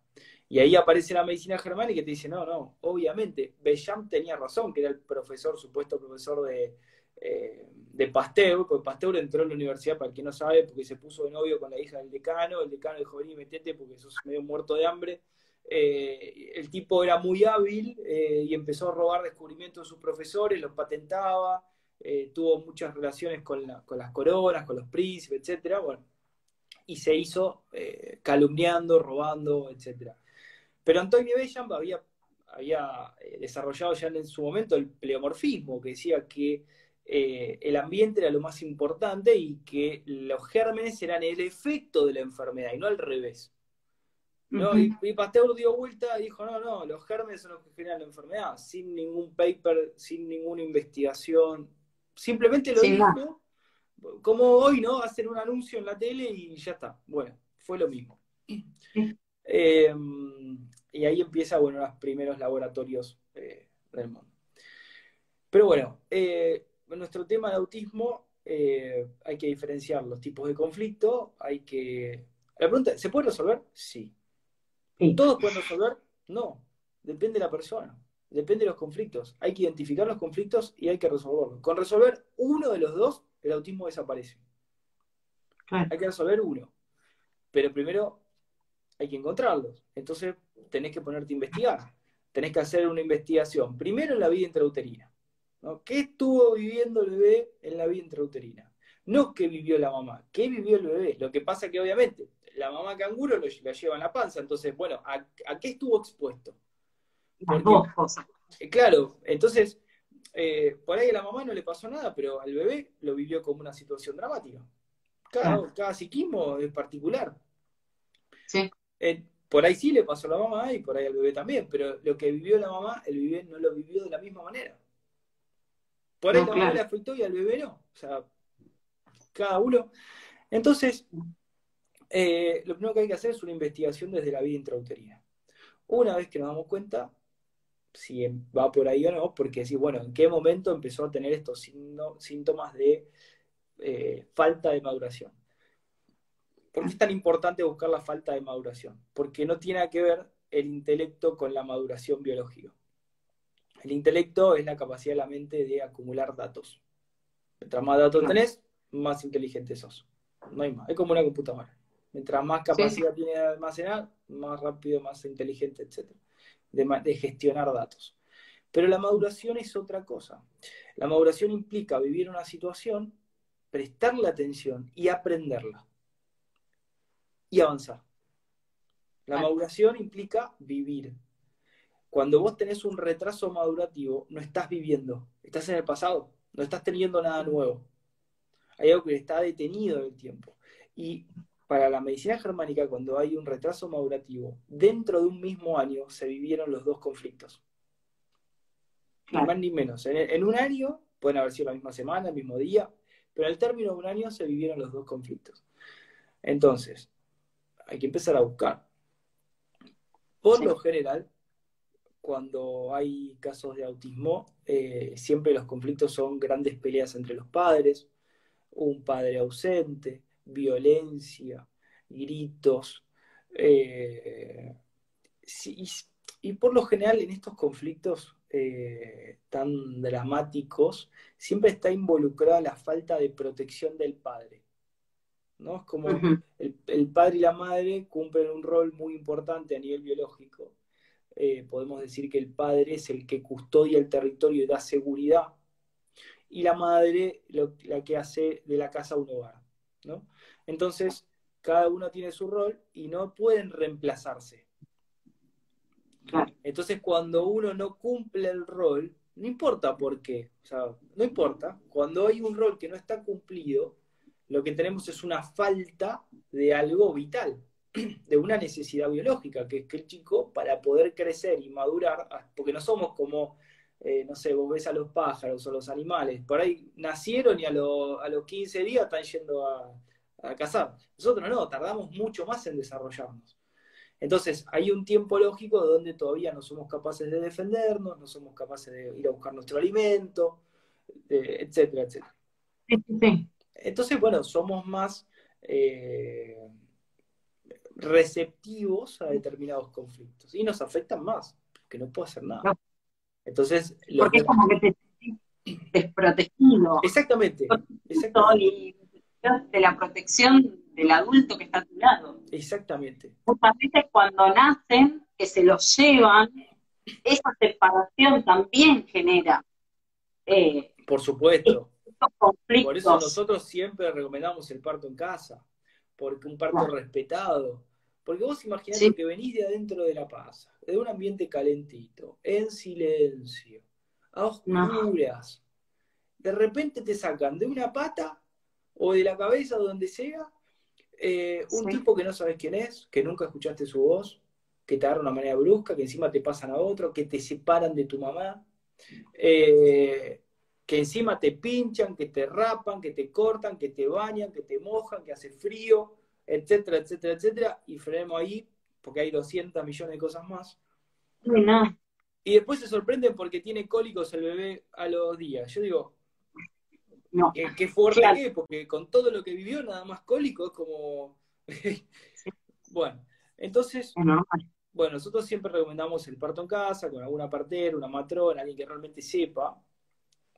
B: Y ahí aparece la medicina germánica y te dice, no, no, obviamente, Becham tenía razón, que era el profesor, supuesto profesor de, eh, de Pasteur, porque Pasteur entró en la universidad, para quien no sabe, porque se puso de novio con la hija del decano, el decano dijo, vení, metete porque sos medio muerto de hambre. Eh, el tipo era muy hábil eh, y empezó a robar descubrimientos de sus profesores, los patentaba, tuvo muchas relaciones con, las coronas, con los príncipes, etcétera, bueno, y se hizo calumniando, robando, etcétera. Pero Antonio Bellam había, había desarrollado ya en su momento el pleomorfismo, que decía que eh, el ambiente era lo más importante y que los gérmenes eran el efecto de la enfermedad y no al revés. y, Pasteur dio vuelta y dijo, no, no, los gérmenes son los que generan la enfermedad, sin ningún paper, sin ninguna investigación, simplemente lo dijo, como hoy, ¿no? Hacen un anuncio en la tele y ya está. Bueno, fue lo mismo. Eh, y ahí empieza, bueno, los primeros laboratorios eh, del mundo. Pero bueno, en nuestro tema de autismo eh, hay que diferenciar los tipos de conflicto, hay que... La pregunta, ¿se puede resolver? Sí. ¿Todos pueden resolver? No. Depende de la persona, depende de los conflictos. Hay que identificar los conflictos y hay que resolverlos. Con resolver uno de los dos, el autismo desaparece. Hay que resolver uno. Pero primero hay que encontrarlos. Entonces tenés que ponerte a investigar. Tenés que hacer una investigación. Primero en la vida intrauterina. ¿no? ¿Qué estuvo viviendo el bebé en la vida intrauterina? No qué vivió la mamá, qué vivió el bebé. Lo que pasa es que obviamente la mamá canguro lo, la lleva en la panza. Entonces, bueno, ¿a, qué estuvo expuesto?
A: Las dos cosas.
B: Eh, claro, entonces, eh, por ahí a la mamá no le pasó nada, pero al bebé lo vivió como una situación dramática. Cada, cada psiquismo es particular.
A: Sí.
B: Eh, por ahí sí le pasó a la mamá y por ahí al bebé también, pero lo que vivió la mamá, el bebé no lo vivió de la misma manera. Por ahí la mamá le afectó y al bebé no. O sea, cada uno. Entonces, eh, lo primero que hay que hacer es una investigación desde la vida intrauterina. Una vez que nos damos cuenta si va por ahí o no, porque sí, bueno, en qué momento empezó a tener estos síntomas de eh, falta de maduración. ¿Por qué es tan importante buscar la falta de maduración? Porque no tiene que ver el intelecto con la maduración biológica. El intelecto es la capacidad de la mente de acumular datos. Mientras más datos tenés, más inteligente sos. No hay más. Es como una computadora. Mientras más capacidad tiene de almacenar, más rápido, más inteligente, etc. De, de gestionar datos. Pero la maduración es otra cosa. La maduración implica vivir una situación, prestarle atención y aprenderla. Y avanzar. La maduración implica vivir. Cuando vos tenés un retraso madurativo, no estás viviendo, estás en el pasado, no estás teniendo nada nuevo. Hay algo que está detenido en el tiempo. Y para la medicina germánica, cuando hay un retraso madurativo, dentro de un mismo año se vivieron los dos conflictos. Ni más ni menos. En, un año, pueden haber sido la misma semana, el mismo día, pero al término de un año se vivieron los dos conflictos. Entonces, hay que empezar a buscar. Por lo general, cuando hay casos de autismo, eh, siempre los conflictos son grandes peleas entre los padres, un padre ausente, violencia, gritos. Eh, y, por lo general en estos conflictos eh, tan dramáticos siempre está involucrada la falta de protección del padre. ¿No? Es como el, padre y la madre cumplen un rol muy importante a nivel biológico. Eh, podemos decir que el padre es el que custodia el territorio y da seguridad y la madre la que hace de la casa un hogar, ¿no? Entonces, cada uno tiene su rol y no pueden reemplazarse. Entonces, cuando uno no cumple el rol, no importa por qué, o sea, no importa, cuando hay un rol que no está cumplido, lo que tenemos es una falta de algo vital, de una necesidad biológica, que es que el chico, para poder crecer y madurar, ah, porque no somos como eh, no sé, vos ves a los pájaros o los animales, por ahí nacieron y a, a los 15 días están yendo a, a, cazar. Nosotros no, tardamos mucho más en desarrollarnos. Entonces, hay un tiempo lógico donde todavía no somos capaces de defendernos, no somos capaces de ir a buscar nuestro alimento, etcétera, etcétera. Entonces, bueno, somos más eh, receptivos a determinados conflictos y nos afectan más, porque no puedo hacer nada. Entonces,
A: Porque es como que te desprotegido.
B: Exactamente.
A: Y de la protección del adulto que está a tu lado.
B: Exactamente.
A: Muchas veces cuando nacen, que se los llevan, esa separación también genera.
B: Eh, Por supuesto. Por eso nosotros siempre recomendamos el parto en casa, porque un parto respetado, porque vos imaginate que venís de adentro de la paz, de un ambiente calentito, en silencio, a oscuras. De repente te sacan de una pata o de la cabeza o donde sea eh, un tipo que no sabes quién es, que nunca escuchaste su voz, que te agarra de una manera brusca, que encima te pasan a otro, que te separan de tu mamá, eh, que encima te pinchan, que te rapan, que te cortan, que te bañan, que te mojan, que hace frío etcétera, etcétera, etcétera, y frenemos ahí, porque hay 200 millones de cosas más. Y después se sorprenden porque tiene cólicos el bebé a los días. Yo digo, no. ¿qué, fuerte que Porque con todo lo que vivió, nada más cólico es como... bueno, entonces, bueno, nosotros siempre recomendamos el parto en casa, con alguna partera, una matrona, alguien que realmente sepa,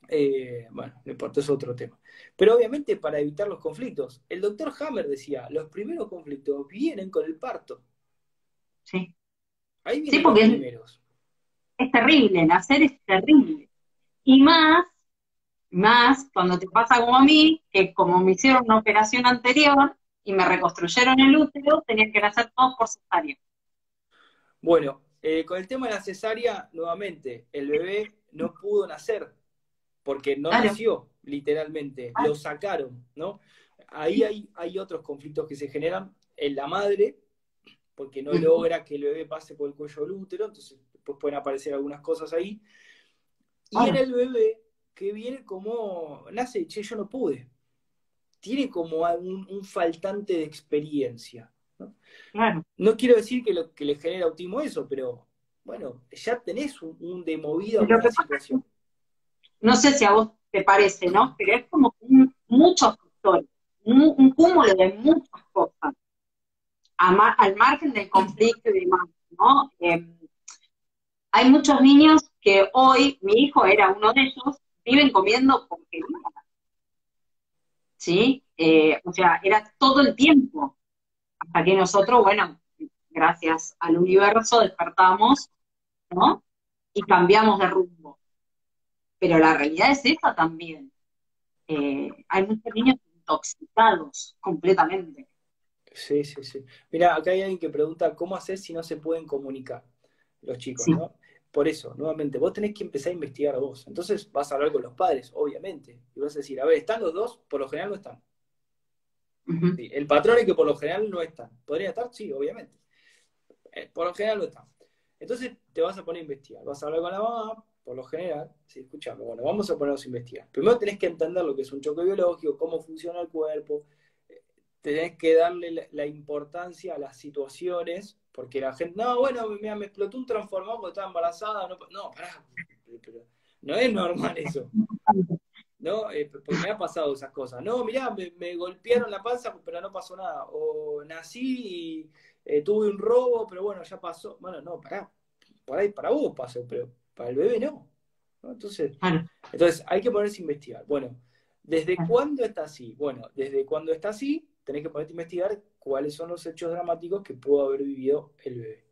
B: eh, bueno, no importa, es otro tema. Pero obviamente para evitar los conflictos, el doctor Hammer decía, los primeros conflictos vienen con el parto.
A: Sí.
B: Ahí vienen sí, porque los primeros.
A: Es, es terrible, nacer es terrible. Y más, más cuando te pasa como a mí, que como me hicieron una operación anterior y me reconstruyeron el útero, tenían que nacer todos por cesárea.
B: Bueno, eh, con el tema de la cesárea, nuevamente, el bebé no pudo nacer porque no nació, literalmente, lo sacaron, ¿no? Ahí hay, hay otros conflictos que se generan en la madre, porque no logra que el bebé pase por el cuello del útero, entonces después pueden aparecer algunas cosas ahí. Y en el bebé, que viene como, nace, che, yo no pude. Tiene como un, faltante de experiencia. ¿no? no quiero decir que, lo, que le genera autismo eso, pero bueno, ya tenés un, un de movida una situación.
A: No sé si a vos te parece, ¿no? Pero es como muchos factores, un, cúmulo de muchas cosas, al margen del conflicto y demás, ¿no? Em, hay muchos niños que hoy, mi hijo era uno de ellos, viven comiendo porquería. ¿Sí? Eh, o sea, era todo el tiempo. Hasta que nosotros, bueno, gracias al universo despertamos, ¿no? Y cambiamos de rumbo. Pero la realidad es esa también. Eh, hay muchos niños intoxicados completamente.
B: Sí, sí, sí. Mira, acá hay alguien que pregunta, ¿cómo haces si no se pueden comunicar los chicos, ¿no? Por eso, nuevamente, vos tenés que empezar a investigar vos. Entonces vas a hablar con los padres, obviamente. Y vas a decir, a ver, ¿están los dos? Por lo general no están. el patrón es que por lo general no están. ¿Podría estar? Sí, obviamente. Eh, por lo general no están. Entonces te vas a poner a investigar. Vas a hablar con la mamá, por lo general. Sí, escuchame, bueno, vamos a ponernos a investigar. Primero tenés que entender lo que es un choque biológico, cómo funciona el cuerpo. Tenés que darle la importancia a las situaciones porque la gente, no, bueno, mira, me explotó un transformador porque estaba embarazada. No, no pará, no es normal eso. ¿No? Eh, porque me ha pasado esas cosas. No, mirá, me, golpearon la panza, pero no pasó nada. O nací y eh, tuve un robo, pero bueno, ya pasó. Bueno, no, pará. Por ahí para vos pasó, pero para el bebé no. Entonces, entonces, hay que ponerse a investigar. Bueno, ¿desde cuándo está así? Bueno, desde cuando está así, tenés que ponerte a investigar cuáles son los hechos dramáticos que pudo haber vivido el bebé.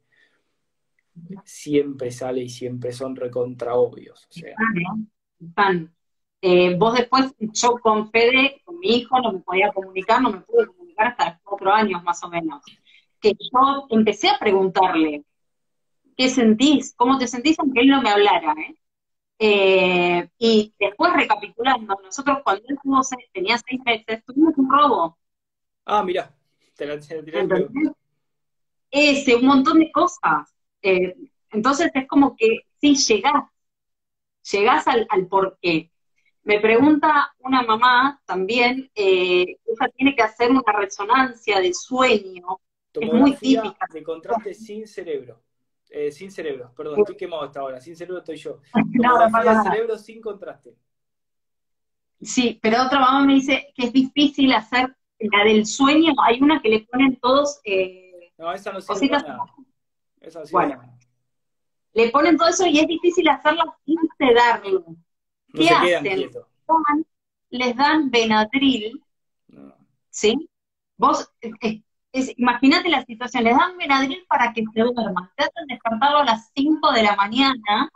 B: Siempre sale y siempre son recontra obvios.
A: Eh, vos después, yo con Fede, con mi hijo, no me podía comunicar, no me pude comunicar hasta cuatro años más o menos. Que yo empecé a preguntarle, ¿qué sentís? ¿Cómo te sentís? Aunque él no me hablara, ¿eh? eh y después recapitulando, nosotros cuando él tenía seis meses, tuvimos un robo.
B: Ah, mira.
A: Ese, un montón de cosas. Eh, entonces es como que sí, llegás, llegás al, al porqué. Me pregunta una mamá también, eh, ella tiene que hacer una resonancia de sueño, es muy típica.
B: De contraste sin cerebro. Eh, sin cerebro, perdón, estoy quemado hasta ahora, sin cerebro estoy yo.
A: Tomografía
B: de cerebro sin contraste.
A: Sí, pero otra mamá me dice que es difícil hacer la del sueño, hay una que le ponen todos eh,
B: no, esa no cositas. Esa no
A: bueno, le ponen todo eso y es difícil hacerlo sin sedarlo. ¿Qué hacen? les dan Benadryl, ¿sí? Vos, imagínate la situación, les dan Benadryl para que se duerman, te hacen despertarlo a las 5 de la mañana,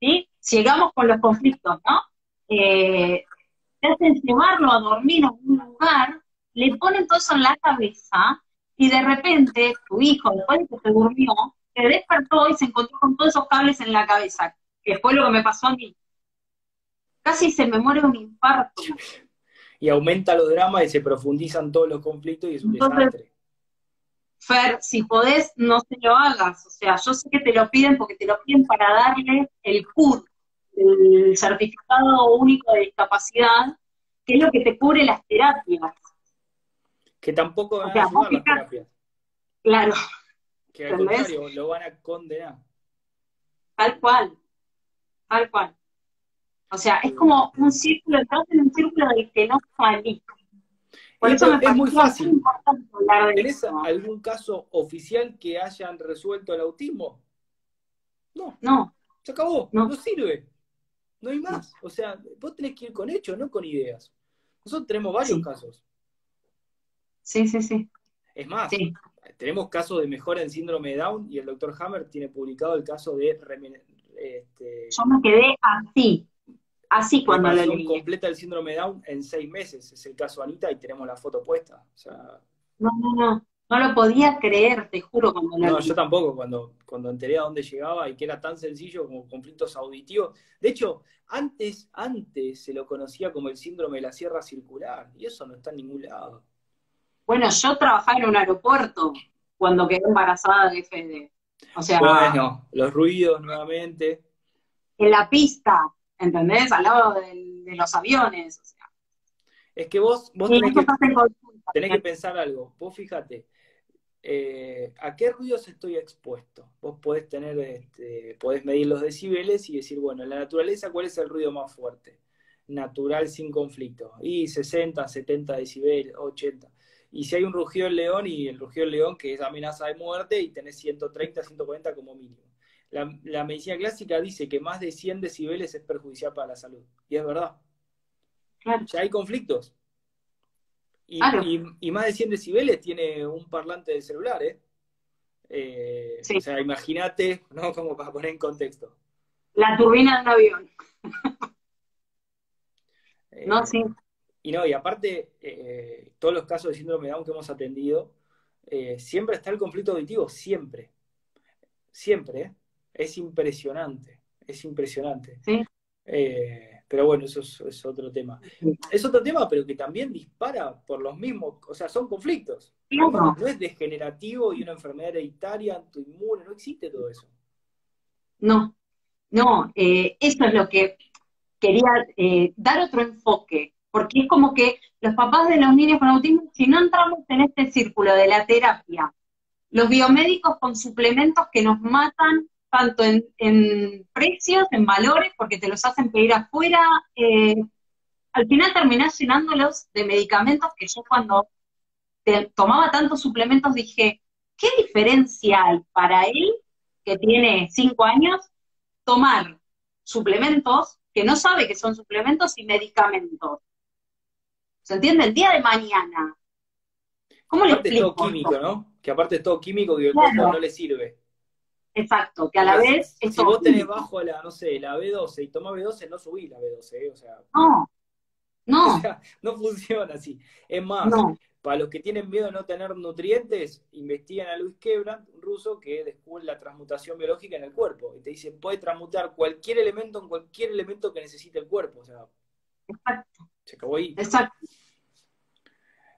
A: ¿sí? Llegamos con los conflictos, ¿no? Eh, te hacen llevarlo a dormir a un lugar le ponen todo eso en la cabeza y de repente tu hijo, después de que se durmió, se despertó y se encontró con todos esos cables en la cabeza, que fue lo que me pasó a mí. Casi se me muere un infarto.
B: Y aumenta los dramas y se profundizan todos los conflictos y es un desastre.
A: Fer, si podés, no se lo hagas. O sea, yo sé que te lo piden porque te lo piden para darle el CUR, el Certificado Único de Discapacidad, que es lo que te cubre las terapias
B: que tampoco van a ayudar las terapias.
A: Claro.
B: Que al contrario, lo van a condenar.
A: Tal cual, tal cual. O sea, es como un círculo, entras en un círculo del que no salís.
B: Por eso me es muy fácil. ¿Tenés algún caso oficial que hayan resuelto el autismo? No.
A: No.
B: Se acabó. No, no sirve. No hay más. O sea, vos tenés que ir con hechos, no con ideas. Nosotros tenemos varios casos.
A: Sí, sí, sí.
B: Es más, tenemos casos de mejora en síndrome de Down y el doctor Hammer tiene publicado el caso de...
A: Este, Yo me quedé así, así cuando lo leí.
B: completa el síndrome Down en seis meses, es el caso Anita y tenemos la foto puesta.
A: no, no, no, no lo podía creer, te juro, cuando
B: No, yo tampoco, cuando, cuando enteré a dónde llegaba y que era tan sencillo como conflictos auditivos. De hecho, antes, antes se lo conocía como el síndrome de la sierra circular, y eso no está en ningún lado.
A: Bueno, yo trabajaba en un aeropuerto cuando quedé embarazada de Fede. O sea.
B: Bueno, los ruidos nuevamente.
A: En la pista, ¿entendés? Al lado de los aviones. O sea.
B: Es que vos, vos tenés, que, tenés que pensar algo. Vos fíjate, eh, a qué ruidos estoy expuesto. Vos podés tener, este, podés medir los decibeles y decir, bueno, en la naturaleza, ¿cuál es el ruido más fuerte? Natural sin conflicto. Y 60, 70 decibeles, 80. Y si hay un rugido del león y el rugido del león que es amenaza de muerte y tenés 130, 140 como mínimo. La, medicina clásica dice que más de 100 decibeles es perjudicial para la salud. Y es verdad. Claro. Ya hay conflictos. Y, más de 100 decibeles tiene un parlante del celular, ¿eh? eh o sea, imagínate, ¿no? Como para poner en contexto.
A: La turbina de un avión.
B: Eh, no, sí. Y no, y aparte, eh, todos los casos de síndrome de Down que hemos atendido, siempre está el conflicto auditivo, siempre. Siempre, Es impresionante, es impresionante. Sí. Pero bueno, eso es, otro tema. Es otro tema, pero que también dispara por los mismos, o sea, son conflictos. No, es degenerativo y una enfermedad hereditaria, autoinmune, no existe todo eso.
A: No, no, eh, eso es lo que quería eh, dar otro enfoque, porque es como que los papás de los niños con autismo, si no entramos en este círculo de la terapia, los biomédicos con suplementos que nos matan tanto en, precios, en valores, porque te los hacen pedir afuera. Eh, al final terminás llenándolos de medicamentos que yo cuando tomaba tantos suplementos dije, ¿qué diferencia hay para él, que tiene cinco años, tomar suplementos que no sabe que son suplementos y medicamentos? ¿Se entiende? El día de mañana.
B: ¿Cómo le explico? Es todo químico, ¿no? Que aparte es todo químico y el cuerpo no le sirve.
A: Exacto, que a la vez...
B: Si vos tenés bajo la, no sé, la B12 y tomás B12, no subís la B12, ¿eh? o sea...
A: No, no.
B: O sea, no funciona así. Es más, para los que tienen miedo de no tener nutrientes, investigan a Luis Quebrant, un ruso que descubre la transmutación biológica en el cuerpo. Y te dice, puede transmutar cualquier elemento en cualquier elemento que necesite el cuerpo. O sea,
A: Exacto.
B: Se acabó ahí.
A: Exacto.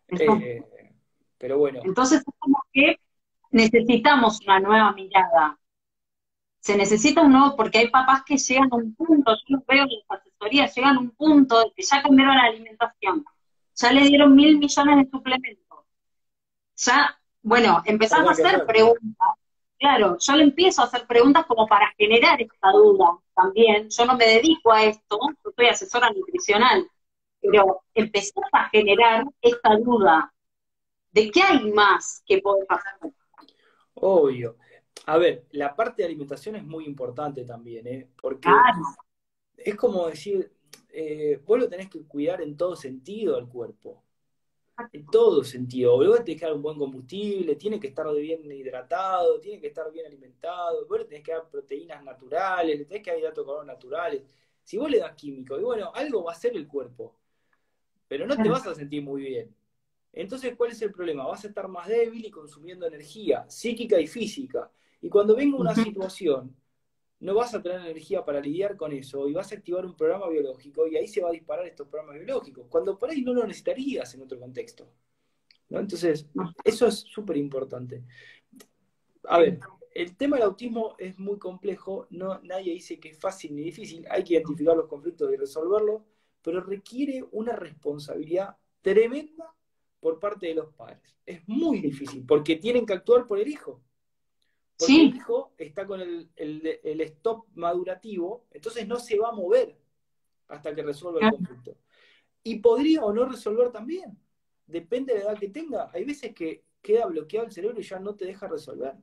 B: Eh, pero bueno.
A: Entonces es como que necesitamos una nueva mirada se necesita un nuevo, porque hay papás que llegan a un punto, yo los veo en las asesorías, llegan a un punto de que ya cambiaron la alimentación, ya le dieron mil millones de suplementos, ya, bueno, empezamos a hacer preguntas, claro, yo le empiezo a hacer preguntas como para generar esta duda también, yo no me dedico a esto, yo soy asesora nutricional, pero empezamos a generar esta duda de qué hay más que poder hacer.
B: Obvio. A ver, la parte de alimentación es muy importante también, ¿eh? Porque es como decir, eh, vos lo tenés que cuidar en todo sentido al cuerpo. En todo sentido. Vos tenés que dar un buen combustible, tiene que estar bien hidratado, tiene que estar bien alimentado, vos le tenés que dar proteínas naturales, le tenés que dar hidratos carbonos naturales. Si vos le das químico, y bueno, algo va a hacer el cuerpo, pero no te vas a sentir muy bien. Entonces, ¿cuál es el problema? Vas a estar más débil y consumiendo energía psíquica y física. Y cuando venga una situación, no vas a tener energía para lidiar con eso y vas a activar un programa biológico y ahí se va a disparar estos programas biológicos, cuando por ahí no lo necesitarías en otro contexto. ¿no? Entonces, eso es súper importante. A ver, el tema del autismo es muy complejo, no, nadie dice que es fácil ni difícil, hay que identificar los conflictos y resolverlos, pero requiere una responsabilidad tremenda por parte de los padres. Es muy difícil, porque tienen que actuar por el hijo. Porque el hijo está con el, stop madurativo, entonces no se va a mover hasta que resuelva el conflicto. Y podría o no resolver también. Depende de la edad que tenga. Hay veces que queda bloqueado el cerebro y ya no te deja resolver.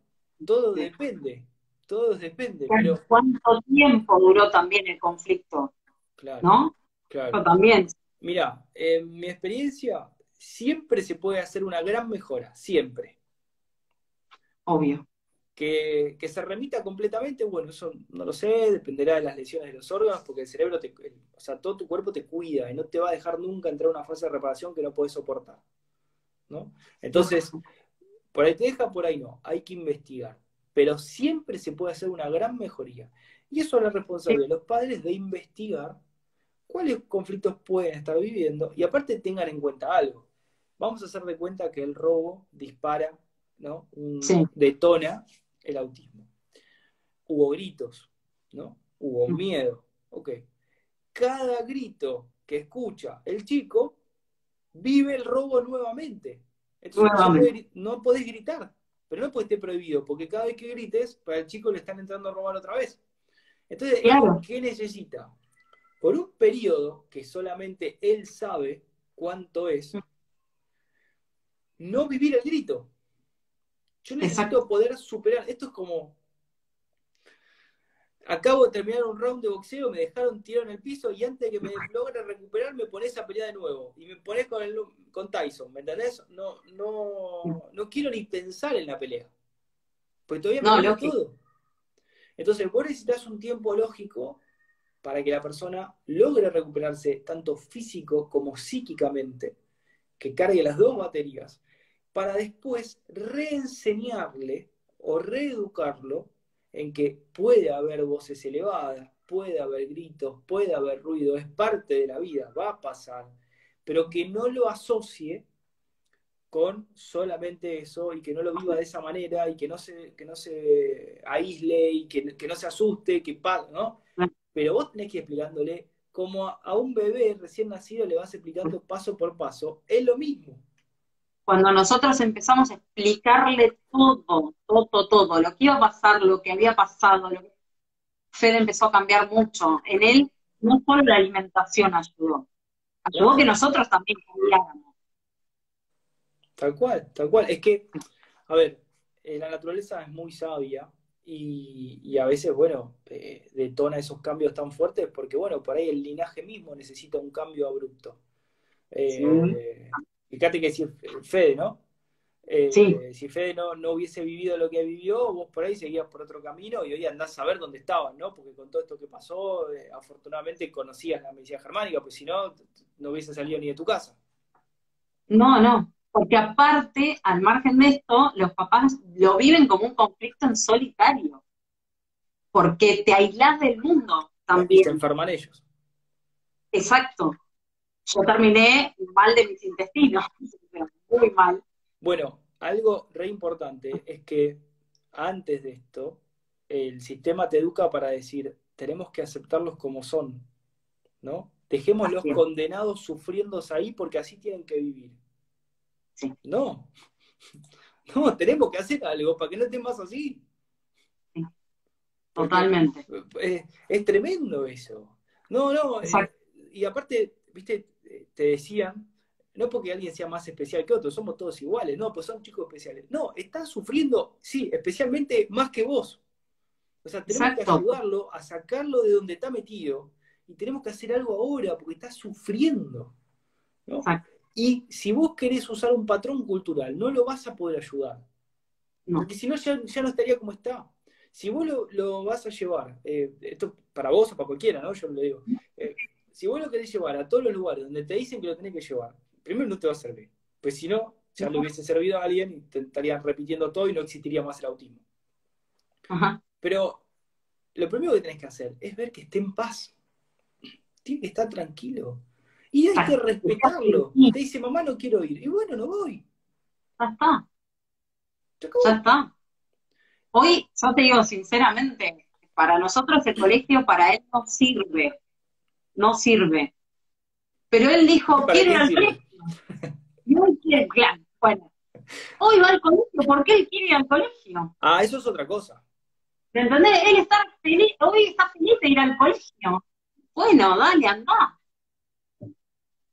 B: Todo depende. Todo depende. Pero...
A: ¿Cuánto tiempo duró también el conflicto? Claro. ¿No?
B: Claro.
A: también.
B: Mira, en mi experiencia, siempre se puede hacer una gran mejora. Siempre
A: Obvio.
B: Que, se remita completamente, bueno, eso no lo sé, dependerá de las lesiones de los órganos, porque el cerebro, te, o sea, todo tu cuerpo te cuida y no te va a dejar nunca entrar a una fase de reparación que no puedes soportar. ¿no? Entonces, por ahí te deja, por ahí no, hay que investigar. Pero siempre se puede hacer una gran mejoría. Y eso es la responsabilidad de los padres de investigar cuáles conflictos pueden estar viviendo y aparte tengan en cuenta algo. Vamos a hacer de cuenta que el robo dispara, ¿no? Detona el autismo. Hubo gritos, ¿no? Hubo mm. miedo. Ok. Cada grito que escucha el chico vive el robo nuevamente. Entonces no, podés gritar, pero no puede estar prohibido, porque cada vez que grites, para el chico le están entrando a robar otra vez. Entonces, ¿qué necesita? Por un periodo que solamente él sabe cuánto es, no vivir el grito. Yo necesito poder superar. Esto es como. Acabo de terminar un round de boxeo, me dejaron tirado en el piso y antes de que me logre recuperar me pones a pelear de nuevo. Y me pones con, el, con Tyson, ¿me entendés? No, no, no quiero ni pensar en la pelea. Porque todavía me no, todo. Entonces, vos necesitas un tiempo lógico para que la persona logre recuperarse tanto físico como psíquicamente, que cargue las dos baterías, para después reenseñarle o reeducarlo en que puede haber voces elevadas, puede haber gritos, puede haber ruido, es parte de la vida, va a pasar, pero que no lo asocie con solamente eso y que no lo viva de esa manera y que no se, que no se aísle y que, no se asuste, que ¿no? Pero vos tenés que ir explicándole como a, un bebé recién nacido le vas explicando paso por paso, es lo mismo.
A: Cuando nosotros empezamos a explicarle todo, todo, todo, lo que iba a pasar, lo que había pasado, lo Fede empezó a cambiar mucho. En él no solo la alimentación ayudó, ayudó que nosotros también cambiáramos.
B: Tal cual, tal cual. Es que, a ver, eh, la naturaleza es muy sabia y, a veces, bueno, eh, detona esos cambios tan fuertes porque, bueno, por ahí el linaje mismo necesita un cambio abrupto. Eh, fíjate que si Fede, ¿no? Eh, si Fede no, no, hubiese vivido lo que vivió, vos por ahí seguías por otro camino y hoy andás a ver dónde estabas, ¿no? Porque con todo esto que pasó, afortunadamente conocías la medicina germánica, pues si no, no hubiese salido ni de tu casa.
A: No, no, porque aparte, al margen de esto, los papás lo viven como un conflicto en solitario. Porque te aislas del mundo también.
B: Y se enferman ellos.
A: Exacto. Yo terminé mal de mis intestinos, muy mal.
B: Bueno, algo re importante es que antes de esto, el sistema te educa para decir, tenemos que aceptarlos como son, ¿no? Dejémoslos condenados sufriéndose ahí porque así tienen que vivir. No. No, tenemos que hacer algo para que no estén más así.
A: Totalmente.
B: es, tremendo eso. No, no. Eh, y aparte, viste, te decían, no porque alguien sea más especial que otro, somos todos iguales, no, pues son chicos especiales. No, están sufriendo, sí, especialmente más que vos. O sea, tenemos que ayudarlo a sacarlo de donde está metido y tenemos que hacer algo ahora porque está sufriendo. ¿no? Y si vos querés usar un patrón cultural, no lo vas a poder ayudar. Porque si no, ya, no estaría como está. Si vos lo, vas a llevar, eh, esto para vos o para cualquiera, ¿no? Yo lo digo. Eh, si vos lo querés llevar a todos los lugares donde te dicen que lo tenés que llevar, primero no te va a servir. Pues si no, ya le hubiese servido a alguien y te estarían repitiendo todo y no existiría más el autismo. Pero lo primero que tenés que hacer es ver que esté en paz. Tiene que estar tranquilo. Y hay que respetarlo. Te dice, mamá, no quiero ir. Y bueno, no voy.
A: Ya está. Ya está. Hoy, yo te digo sinceramente, para nosotros el colegio para él no sirve. No sirve. Pero él dijo, quiero ir al colegio. Y hoy quiere, claro, bueno. Hoy va al colegio, ¿por qué él quiere ir al colegio?
B: Ah, eso es otra cosa.
A: ¿Me entendés? Él está feliz, hoy está feliz de ir al colegio. Bueno, dale, anda.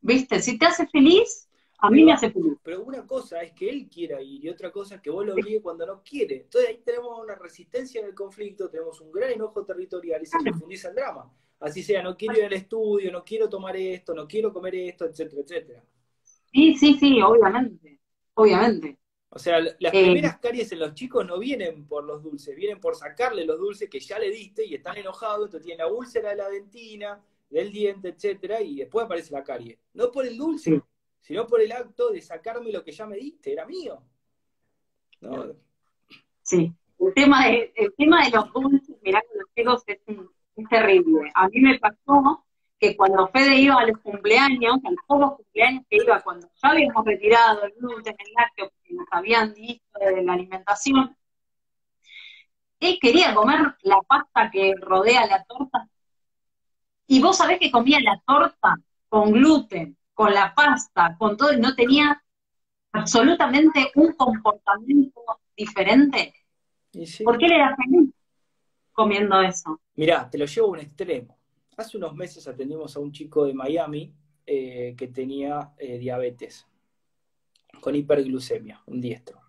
A: ¿Viste? Si te hace feliz, a mí me hace feliz.
B: Pero una cosa es que él quiera ir y otra cosa es que vos lo obligues cuando no quiere. Entonces ahí tenemos una resistencia en el conflicto, tenemos un gran enojo territorial y se profundiza el drama. Así sea, no quiero ir al estudio, no quiero tomar esto, no quiero comer esto, etcétera, etcétera.
A: Sí, sí, sí, obviamente, obviamente.
B: O sea, las primeras caries en los chicos no vienen por los dulces, vienen por sacarle los dulces que ya le diste y están enojados, entonces tienen la úlcera de la dentina, del diente, etcétera, y después aparece la carie. No por el dulce, sino por el acto de sacarme lo que ya me diste, era mío.
A: Sí, el tema, de, el tema de los dulces, mirá con los chicos es, es terrible. A mí me pasó que cuando Fede iba a los cumpleaños, a los pocos cumpleaños que iba, cuando ya habíamos retirado el gluten, el lácteo, porque nos habían dicho de la alimentación, él quería comer la pasta que rodea la torta. Y vos sabés que comía la torta con gluten, con la pasta, con todo, y no tenía absolutamente un comportamiento diferente. ¿Por qué le era feliz comiendo eso?
B: Mirá, te lo llevo a un extremo Hace unos meses atendimos a un chico de Miami eh, que tenía eh, diabetes con hiperglucemia, un diestro.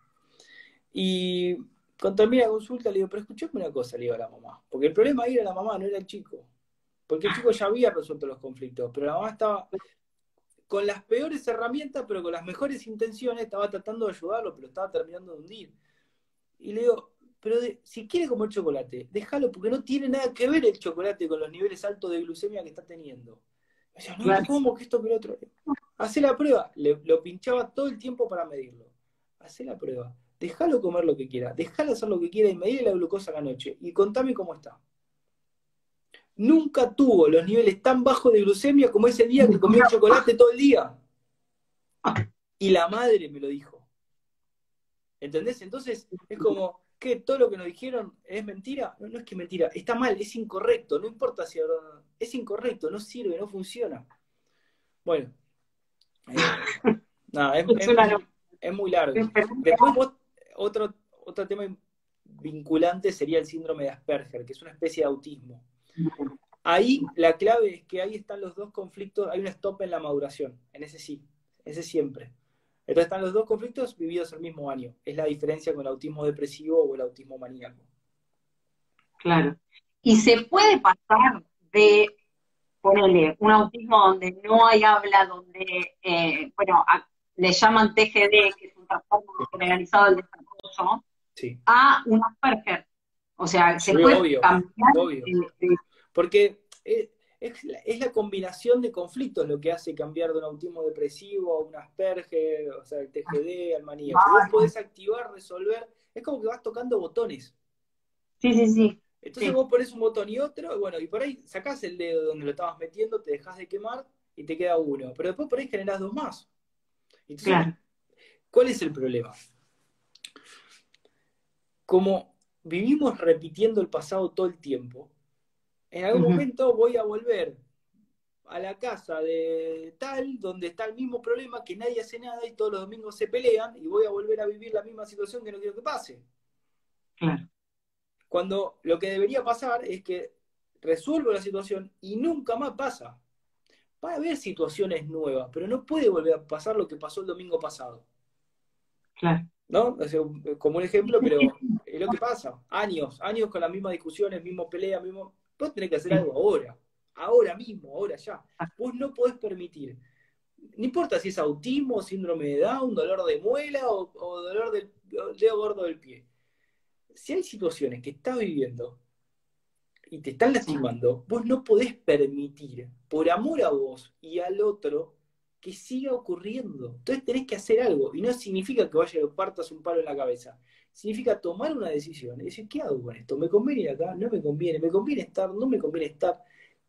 B: Y cuando termina la consulta le digo, pero escuchame una cosa, le digo a la mamá, porque el problema ahí era la mamá, no era el chico. Porque el chico ya había resuelto los conflictos, pero la mamá estaba con las peores herramientas, pero con las mejores intenciones, estaba tratando de ayudarlo, pero estaba terminando de hundir. Y le digo, pero si quiere comer chocolate, déjalo porque no tiene nada que ver el chocolate con los niveles altos de glucemia que está teniendo. O sea, no, ¿cómo que esto que lo otro? Hacé la prueba. Le, lo pinchaba todo el tiempo para medirlo. Hacé la prueba. Déjalo comer lo que quiera. Déjalo hacer lo que quiera y medir la glucosa a la noche. Y contame cómo está. Nunca tuvo los niveles tan bajos de glucemia como ese día que comió chocolate todo el día. Y la madre me lo dijo. ¿Entendés? Entonces es como, ¿Qué? ¿Todo lo que nos dijeron es mentira? No, no es que mentira, está mal, es incorrecto, no importa si es incorrecto, no sirve, no funciona. Bueno, eh, nada, es, muy, largo. Después otro, otro tema vinculante sería el síndrome de Asperger, que es una especie de autismo. Ahí la clave es que ahí están los dos conflictos, hay un stop en la maduración, en ese sí, ese siempre. Entonces están los dos conflictos vividos el mismo año. Es la diferencia con el autismo depresivo o el autismo maníaco.
A: Claro. Y se puede pasar de, ponerle, un autismo donde no hay habla, donde, eh, bueno, le llaman TGD, que es un trastorno generalizado del desarrollo, a un Asperger. O sea, se puede cambiar.
B: Obvio. Porque eh, es la, combinación de conflictos lo que hace cambiar de un autismo depresivo a un Asperger, o sea, el TGD, al maníaco. Vos podés activar, resolver, es como que vas tocando botones.
A: Sí, sí, sí.
B: Entonces vos pones un botón y otro, y bueno, y por ahí sacás el dedo donde lo estabas metiendo, te dejas de quemar y te queda uno. Pero después por ahí generás dos más. Entonces, ¿cuál es el problema? Como vivimos repitiendo el pasado todo el tiempo, en algún momento voy a volver a la casa de tal, donde está el mismo problema, que nadie hace nada y todos los domingos se pelean, y voy a volver a vivir la misma situación que no quiero que pase. Cuando lo que debería pasar es que resuelvo la situación y nunca más pasa. Va a haber situaciones nuevas, pero no puede volver a pasar lo que pasó el domingo pasado.
A: Claro.
B: ¿No? como un ejemplo, pero es lo que pasa. Años, años con las mismas discusiones, mismo pelea, mismo Vos tenés que hacer algo ahora, ahora mismo, ahora ya. Vos no podés permitir, no importa si es autismo, síndrome de Down, dolor de muela o, dolor del dedo gordo del pie. Si hay situaciones que estás viviendo y te están lastimando, vos no podés permitir, por amor a vos y al otro, que siga ocurriendo. Entonces tenés que hacer algo. Y no significa que vaya y partas un palo en la cabeza significa tomar una decisión y decir, ¿qué hago con esto? ¿Me conviene ir acá? ¿No me conviene? ¿Me conviene estar? ¿No me conviene estar?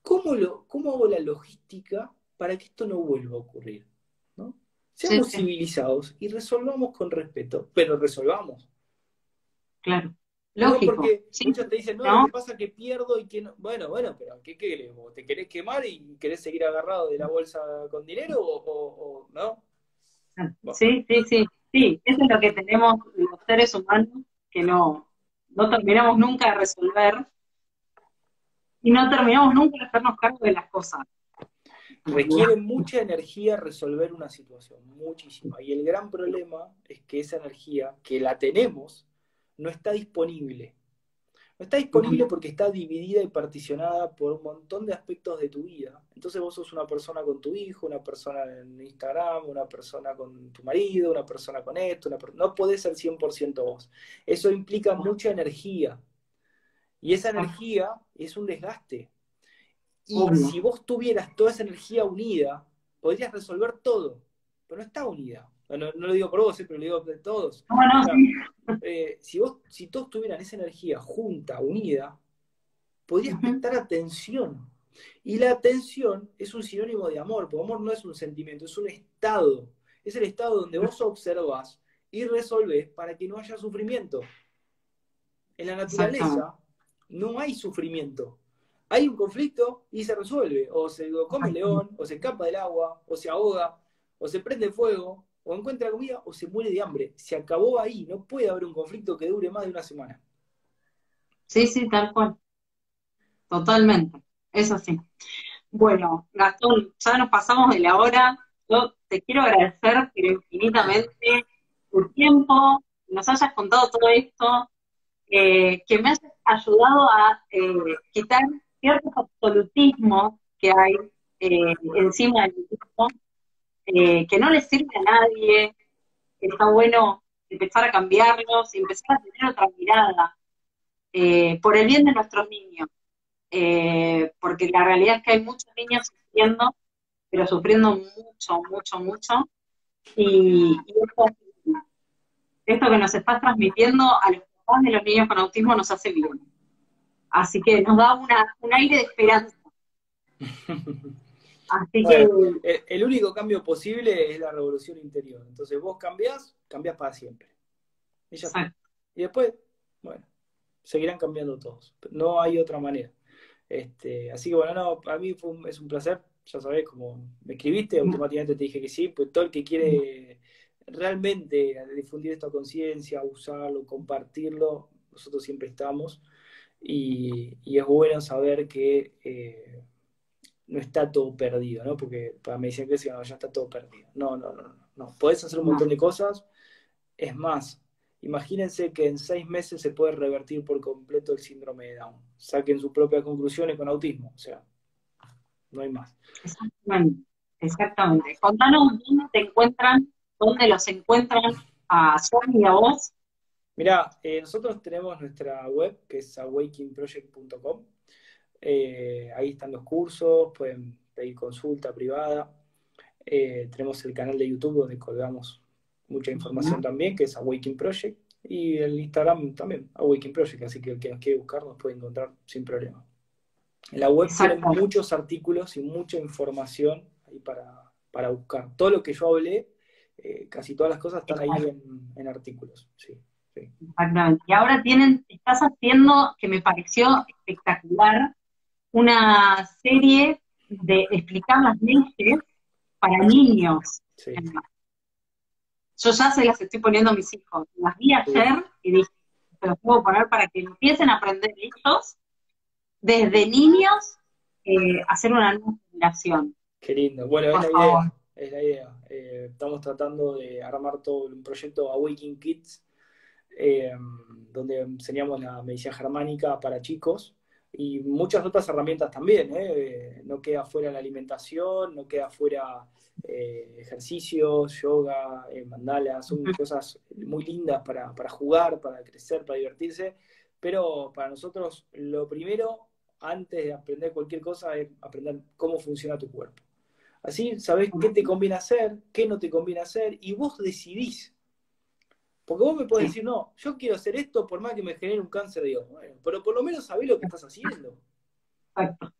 B: ¿Cómo, lo, cómo hago la logística para que esto no vuelva a ocurrir? ¿no? Seamos civilizados y resolvamos con respeto, pero resolvamos.
A: Claro.
B: Lógico. porque muchos te dicen, no, ¿qué pasa que pierdo y que no? Bueno, bueno, pero ¿qué querés? ¿Te querés quemar y querés seguir agarrado de la bolsa con dinero o, no?
A: Sí, sí, sí. Sí, eso es lo que tenemos los seres humanos, que no, no terminamos nunca de resolver y no terminamos nunca de hacernos cargo de las cosas.
B: Requiere mucha energía resolver una situación, muchísima. Y el gran problema es que esa energía, que la tenemos, no está disponible. No está disponible porque está dividida y particionada por un montón de aspectos de tu vida. Entonces vos sos una persona con tu hijo, una persona en Instagram, una persona con tu marido, una persona con esto, una no podés ser 100% vos. Eso implica mucha energía. Y esa energía es un desgaste. Y si vos tuvieras toda esa energía unida, podrías resolver todo, pero no está unida. No, lo digo por vos, eh, pero lo digo de todos. Eh, si, vos, si todos tuvieran esa energía junta, unida, podrías prestar atención. Y la atención es un sinónimo de amor, porque amor no es un sentimiento, es un estado. Es el estado donde vos observas y resolves para que no haya sufrimiento. En la naturaleza no hay sufrimiento. Hay un conflicto y se resuelve. O se lo come el león, o se escapa del agua, o se ahoga, o se prende fuego, o encuentra comida o se muere de hambre. Se acabó ahí, no puede haber un conflicto que dure más de una semana.
A: Sí, sí, tal cual. Totalmente, eso sí. Bueno, Gastón, ya nos pasamos de la hora. Yo te quiero agradecer, infinitamente, tu tiempo, nos hayas contado todo esto, eh, que me hayas ayudado a eh, quitar ciertos absolutismos que hay eh, encima del mismo eh, que no le sirve a nadie, que está bueno empezar a cambiarlos y empezar a tener otra mirada eh, por el bien de nuestros niños. Eh, porque la realidad es que hay muchos niños sufriendo, pero sufriendo mucho, mucho, mucho. Y, esto, que nos está transmitiendo a los papás de los niños con autismo nos hace bien. Así que nos da una, un aire de esperanza.
B: el, único cambio posible es la revolución interior. Entonces vos cambiás, cambiás para siempre. Y, y después, bueno, seguirán cambiando todos. No hay otra manera. Este, así que bueno, no, para mí es un placer. Ya sabés, como me escribiste, automáticamente te dije que sí. Pues todo el que quiere realmente difundir esta conciencia, usarlo, compartirlo, nosotros siempre estamos. Y, es bueno saber que eh, no está todo perdido, ¿no? Porque para me dicen que no, ya está todo perdido. No, no, no, no. Podés hacer un montón de cosas. Es más, imagínense que en seis meses se puede revertir por completo el síndrome de Down. Saquen sus propias conclusiones con autismo. O sea, no hay más.
A: Exactamente. Exactamente. Contanos dónde te encuentran, dónde los encuentran a Sony y a vos.
B: Mira, eh, nosotros tenemos nuestra web que es awakeningproject.com eh, ahí están los cursos, pueden pedir consulta privada. Eh, tenemos el canal de YouTube donde colgamos mucha información también, que es Awakening Project. Y el Instagram también, Awakening Project. Así que el que nos quiere buscar nos puede encontrar sin problema. En la web tienen muchos artículos y mucha información ahí para, buscar. Todo lo que yo hablé, eh, casi todas las cosas están ahí en, en artículos. Sí, sí.
A: Exactamente. Y ahora tienen, estás haciendo, que me pareció espectacular, una serie de explicar las leyes para niños. Yo ya se las estoy poniendo a mis hijos. Las vi ayer y dije, se los puedo poner para que empiecen a aprender listos desde niños eh, hacer una nueva generación.
B: Qué lindo. Bueno, es la idea. Es la idea. Eh, estamos tratando de armar todo un proyecto Awakening Kids, eh, donde enseñamos la medicina germánica para chicos y muchas otras herramientas también. ¿eh? No queda fuera la alimentación, no queda fuera eh, ejercicios, yoga, eh, mandalas, son cosas muy lindas para, para, jugar, para crecer, para divertirse, pero para nosotros lo primero, antes de aprender cualquier cosa, es aprender cómo funciona tu cuerpo. Así sabes qué te conviene hacer, qué no te conviene hacer, y vos decidís porque vos me podés decir, no, yo quiero hacer esto por más que me genere un cáncer de Dios. Bueno, pero por lo menos sabés lo que estás haciendo.
A: Exacto.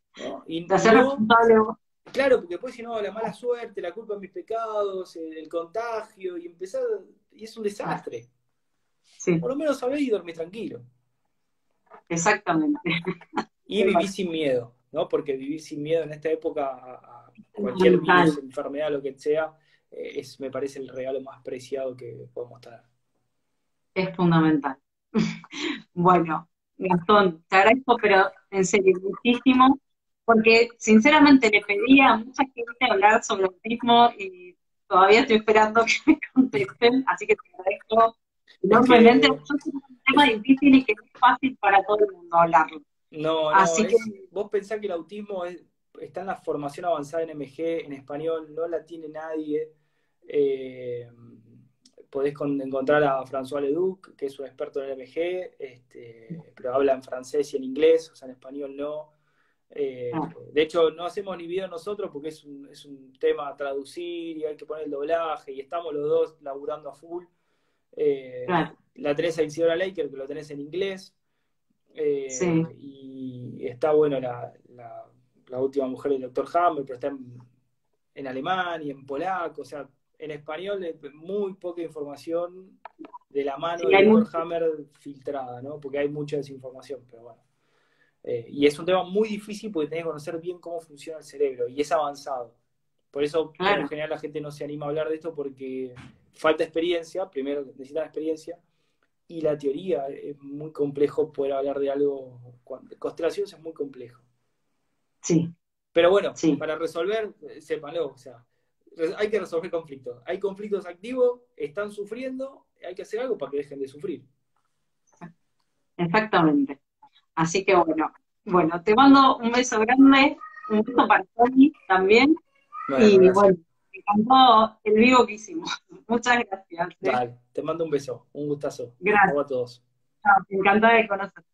B: Y
A: no,
B: claro, porque después si no, la mala suerte, la culpa de mis pecados, el, contagio, y empezar, y es un desastre. Sí. Por lo menos sabés y dormís tranquilo.
A: Exactamente.
B: Y vivís sin miedo, ¿no? Porque vivir sin miedo en esta época a, cualquier virus, enfermedad, lo que sea, eh, es, me parece el regalo más preciado que podemos tener
A: es fundamental. bueno, Gastón, te agradezco, pero en serio, muchísimo, porque sinceramente le pedí a mucha gente hablar sobre autismo y todavía estoy esperando que me contesten, así que te agradezco enormemente. Yo tema difícil y que no es fácil para todo el mundo hablarlo.
B: No, no, vos pensás que el autismo está en la formación avanzada en MG, en español, no la tiene nadie. Eh, podés encontrar a François Leduc, que es un experto en MG, este, pero habla en francés y en inglés, o sea, en español no. Eh, ah. De hecho, no hacemos ni video nosotros porque es un, es un, tema a traducir y hay que poner el doblaje y estamos los dos laburando a full. Eh, la tenés a Isidora Laker, que lo tenés en inglés. Eh, y está bueno la, la, última mujer del Dr. Hammer, pero está en, en alemán y en polaco. O sea, en español muy poca información de la mano de del Dr. Hammer filtrada, ¿no? Porque hay mucha desinformación, pero bueno. Eh, y es un tema muy difícil porque tenés que conocer bien cómo funciona el cerebro y es avanzado. Por eso, en general, la gente no se anima a hablar de esto porque falta experiencia, primero necesitan experiencia, y la teoría es muy complejo poder hablar de algo. Constelaciones es muy complejo.
A: Sí.
B: Pero bueno, para resolver, eh, sépanlo, o sea, hay que resolver conflictos. Hay conflictos activos, están sufriendo, hay que hacer algo para que dejen de sufrir.
A: Exactamente. Así que bueno, bueno, te mando un beso grande, un beso para Tony también. y bueno, me encantó el vivo que hicimos. Muchas gracias.
B: ¿eh? te mando un beso, un gustazo. Gracias. a todos.
A: Chao, encantada de conocerte.